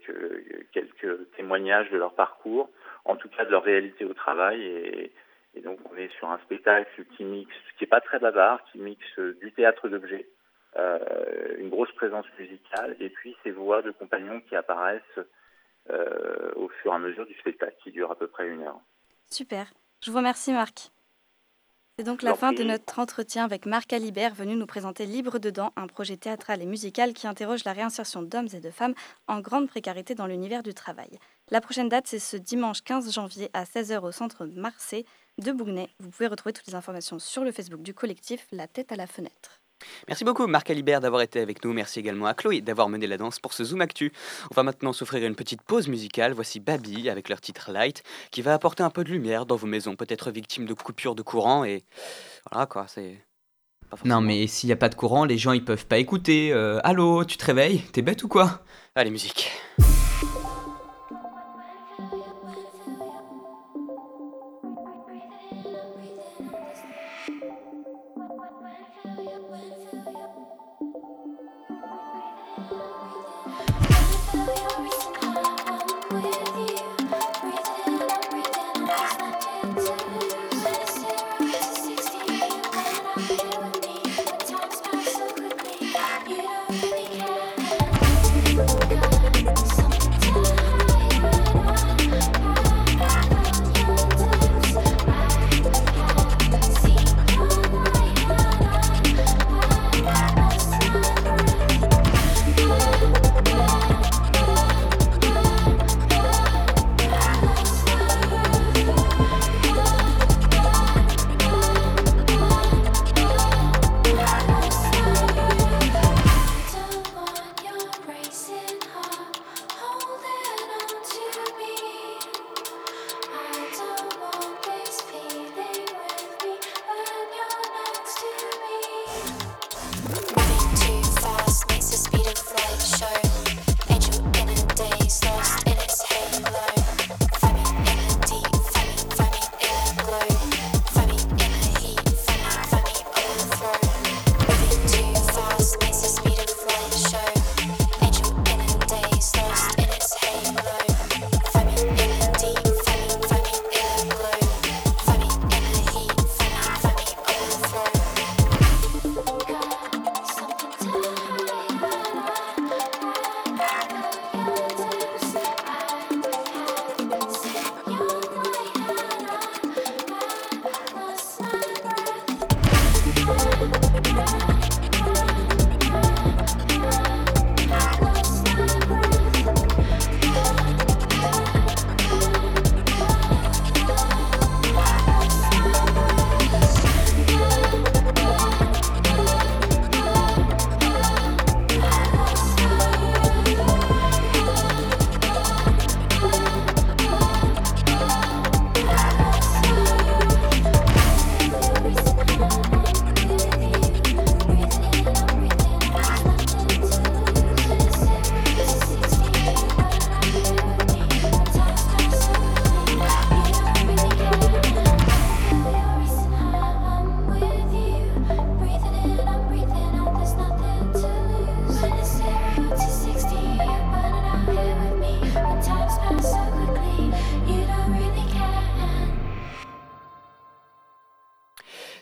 quelques témoignages de leur parcours, en tout cas de leur réalité au travail. Et, et donc, on est sur un spectacle qui mixe, qui est pas très bavard, qui mixe du théâtre d'objets euh, une grosse présence musicale, et puis ces voix de compagnons qui apparaissent euh, au fur et à mesure du spectacle, qui dure à peu près une heure. Super. Je vous remercie, Marc. C'est donc la fin de notre entretien avec Marc Alibert, venu nous présenter Libre dedans, un projet théâtral et musical qui interroge la réinsertion d'hommes et de femmes en grande précarité dans l'univers du travail. La prochaine date, c'est ce dimanche 15 janvier à 16h au centre Marseille de Bougnay. Vous pouvez retrouver toutes les informations sur le Facebook du collectif La tête à la fenêtre. Merci beaucoup Marc Alibert d'avoir été avec nous. Merci également à Chloé d'avoir mené la danse pour ce Zoom Actu. On va maintenant s'offrir une petite pause musicale. Voici Baby avec leur titre Light qui va apporter un peu de lumière dans vos maisons, peut-être victimes de coupures de courant et voilà quoi, c'est non mais s'il n'y a pas de courant, les gens ils peuvent pas écouter. Euh, allô, tu te réveilles? T'es bête ou quoi? Allez musique.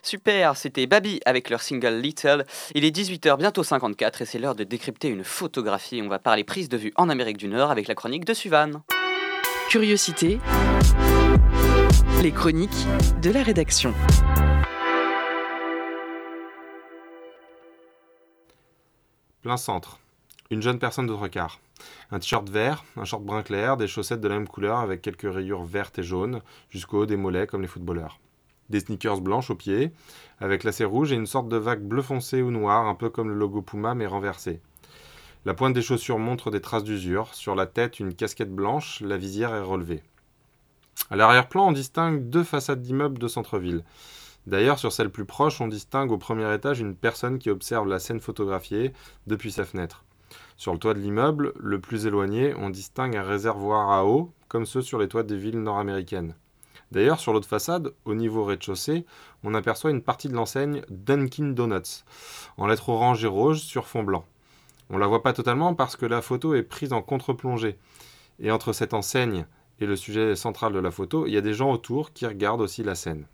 Super, c'était Baby avec leur single Little. Il est 18h, bientôt 54, et c'est l'heure de décrypter une photographie. On va parler prise de vue en Amérique du Nord avec la chronique de Suvan. Curiosité. Les chroniques de la rédaction. Plein centre. Une jeune personne de quarts. Un t-shirt vert, un short brun clair, des chaussettes de la même couleur avec quelques rayures vertes et jaunes jusqu'au haut des mollets comme les footballeurs. Des sneakers blanches aux pieds, avec lacets rouges et une sorte de vague bleu foncé ou noir, un peu comme le logo Puma mais renversé. La pointe des chaussures montre des traces d'usure. Sur la tête, une casquette blanche, la visière est relevée. À l'arrière-plan, on distingue deux façades d'immeubles de centre-ville. D'ailleurs, sur celle plus proche, on distingue au premier étage une personne qui observe la scène photographiée depuis sa fenêtre. Sur le toit de l'immeuble, le plus éloigné, on distingue un réservoir à eau, comme ceux sur les toits des villes nord-américaines. D'ailleurs, sur l'autre façade, au niveau rez-de-chaussée, on aperçoit une partie de l'enseigne Dunkin' Donuts, en lettres orange et rouge sur fond blanc. On la voit pas totalement parce que la photo est prise en contre-plongée. Et entre cette enseigne et le sujet central de la photo, il y a des gens autour qui regardent aussi la scène.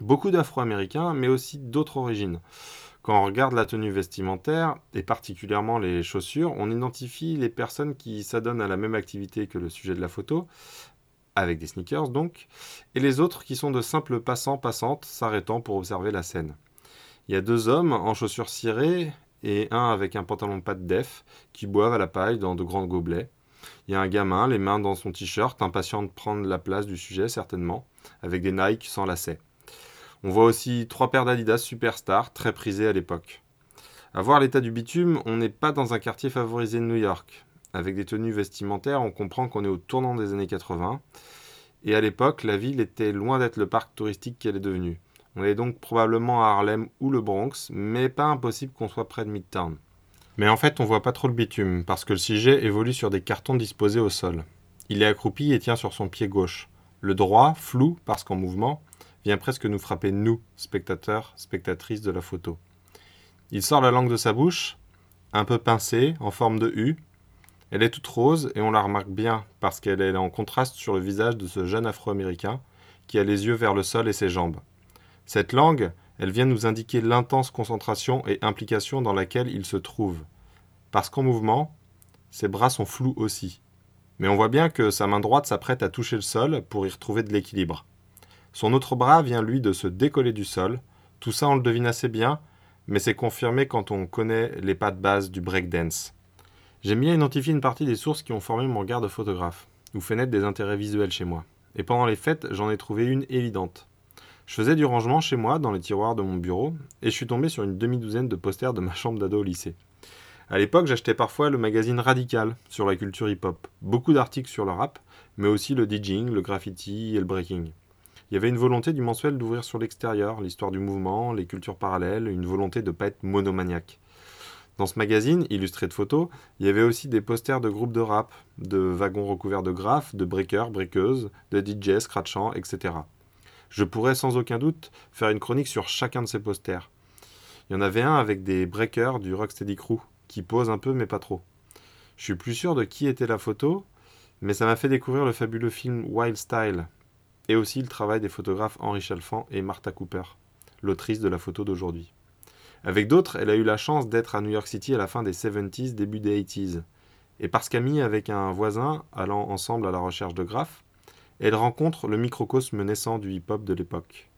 Beaucoup d'Afro-Américains, mais aussi d'autres origines. Quand on regarde la tenue vestimentaire, et particulièrement les chaussures, on identifie les personnes qui s'adonnent à la même activité que le sujet de la photo, avec des sneakers donc, et les autres qui sont de simples passants passantes s'arrêtant pour observer la scène. Il y a deux hommes en chaussures cirées et un avec un pantalon de def qui boivent à la paille dans de grands gobelets. Il y a un gamin, les mains dans son t-shirt, impatient de prendre la place du sujet certainement, avec des Nike sans lacets. On voit aussi trois paires d'Adidas Superstar, très prisées à l'époque. À voir l'état du bitume, on n'est pas dans un quartier favorisé de New York. Avec des tenues vestimentaires, on comprend qu'on est au tournant des années 80. Et à l'époque, la ville était loin d'être le parc touristique qu'elle est devenue. On est donc probablement à Harlem ou le Bronx, mais pas impossible qu'on soit près de Midtown. Mais en fait, on voit pas trop le bitume, parce que le sujet évolue sur des cartons disposés au sol. Il est accroupi et tient sur son pied gauche. Le droit, flou, parce qu'en mouvement, vient presque nous frapper, nous, spectateurs, spectatrices de la photo. Il sort la langue de sa bouche, un peu pincée, en forme de U. Elle est toute rose et on la remarque bien parce qu'elle est en contraste sur le visage de ce jeune afro-américain qui a les yeux vers le sol et ses jambes. Cette langue, elle vient nous indiquer l'intense concentration et implication dans laquelle il se trouve. Parce qu'en mouvement, ses bras sont flous aussi. Mais on voit bien que sa main droite s'apprête à toucher le sol pour y retrouver de l'équilibre. Son autre bras vient lui de se décoller du sol. Tout ça on le devine assez bien, mais c'est confirmé quand on connaît les pas de base du breakdance. J'aime bien identifier une partie des sources qui ont formé mon regard de photographe, ou fait naître des intérêts visuels chez moi. Et pendant les fêtes, j'en ai trouvé une évidente. Je faisais du rangement chez moi dans les tiroirs de mon bureau, et je suis tombé sur une demi-douzaine de posters de ma chambre d'ado au lycée. À l'époque, j'achetais parfois le magazine Radical sur la culture hip-hop, beaucoup d'articles sur le rap, mais aussi le DJing, le graffiti et le breaking. Il y avait une volonté du mensuel d'ouvrir sur l'extérieur, l'histoire du mouvement, les cultures parallèles, une volonté de ne pas être monomaniaque. Dans ce magazine, illustré de photos, il y avait aussi des posters de groupes de rap, de wagons recouverts de graphes, de breakers, breakeuses, de DJ scratchants, etc. Je pourrais sans aucun doute faire une chronique sur chacun de ces posters. Il y en avait un avec des breakers du Rocksteady Crew, qui posent un peu mais pas trop. Je suis plus sûr de qui était la photo, mais ça m'a fait découvrir le fabuleux film Wild Style, et aussi le travail des photographes Henri Chalfant et Martha Cooper, l'autrice de la photo d'aujourd'hui. Avec d'autres, elle a eu la chance d'être à New York City à la fin des 70s, début des 80s. Et parce qu'amie avec un voisin allant ensemble à la recherche de graphes, elle rencontre le microcosme naissant du hip-hop de l'époque,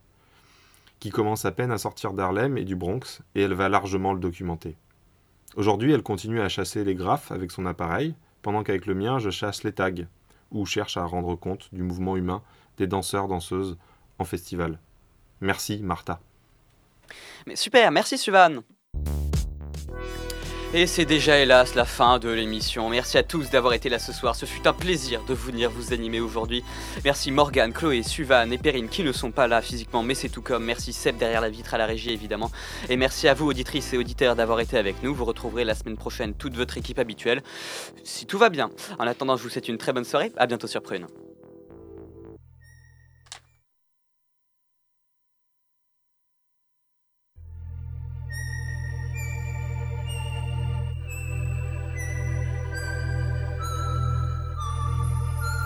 qui commence à peine à sortir d'Harlem et du Bronx, et elle va largement le documenter. Aujourd'hui, elle continue à chasser les graphes avec son appareil, pendant qu'avec le mien, je chasse les tags, ou cherche à rendre compte du mouvement humain des danseurs, danseuses en festival. Merci, Martha. Mais super, merci Suvan. Et c'est déjà hélas la fin de l'émission. Merci à tous d'avoir été là ce soir. Ce fut un plaisir de venir vous animer aujourd'hui. Merci Morgane, Chloé, Suvan et Perrine qui ne sont pas là physiquement, mais c'est tout comme. Merci Seb derrière la vitre à la régie évidemment. Et merci à vous auditrices et auditeurs d'avoir été avec nous. Vous retrouverez la semaine prochaine toute votre équipe habituelle, si tout va bien. En attendant, je vous souhaite une très bonne soirée. À bientôt sur Prune.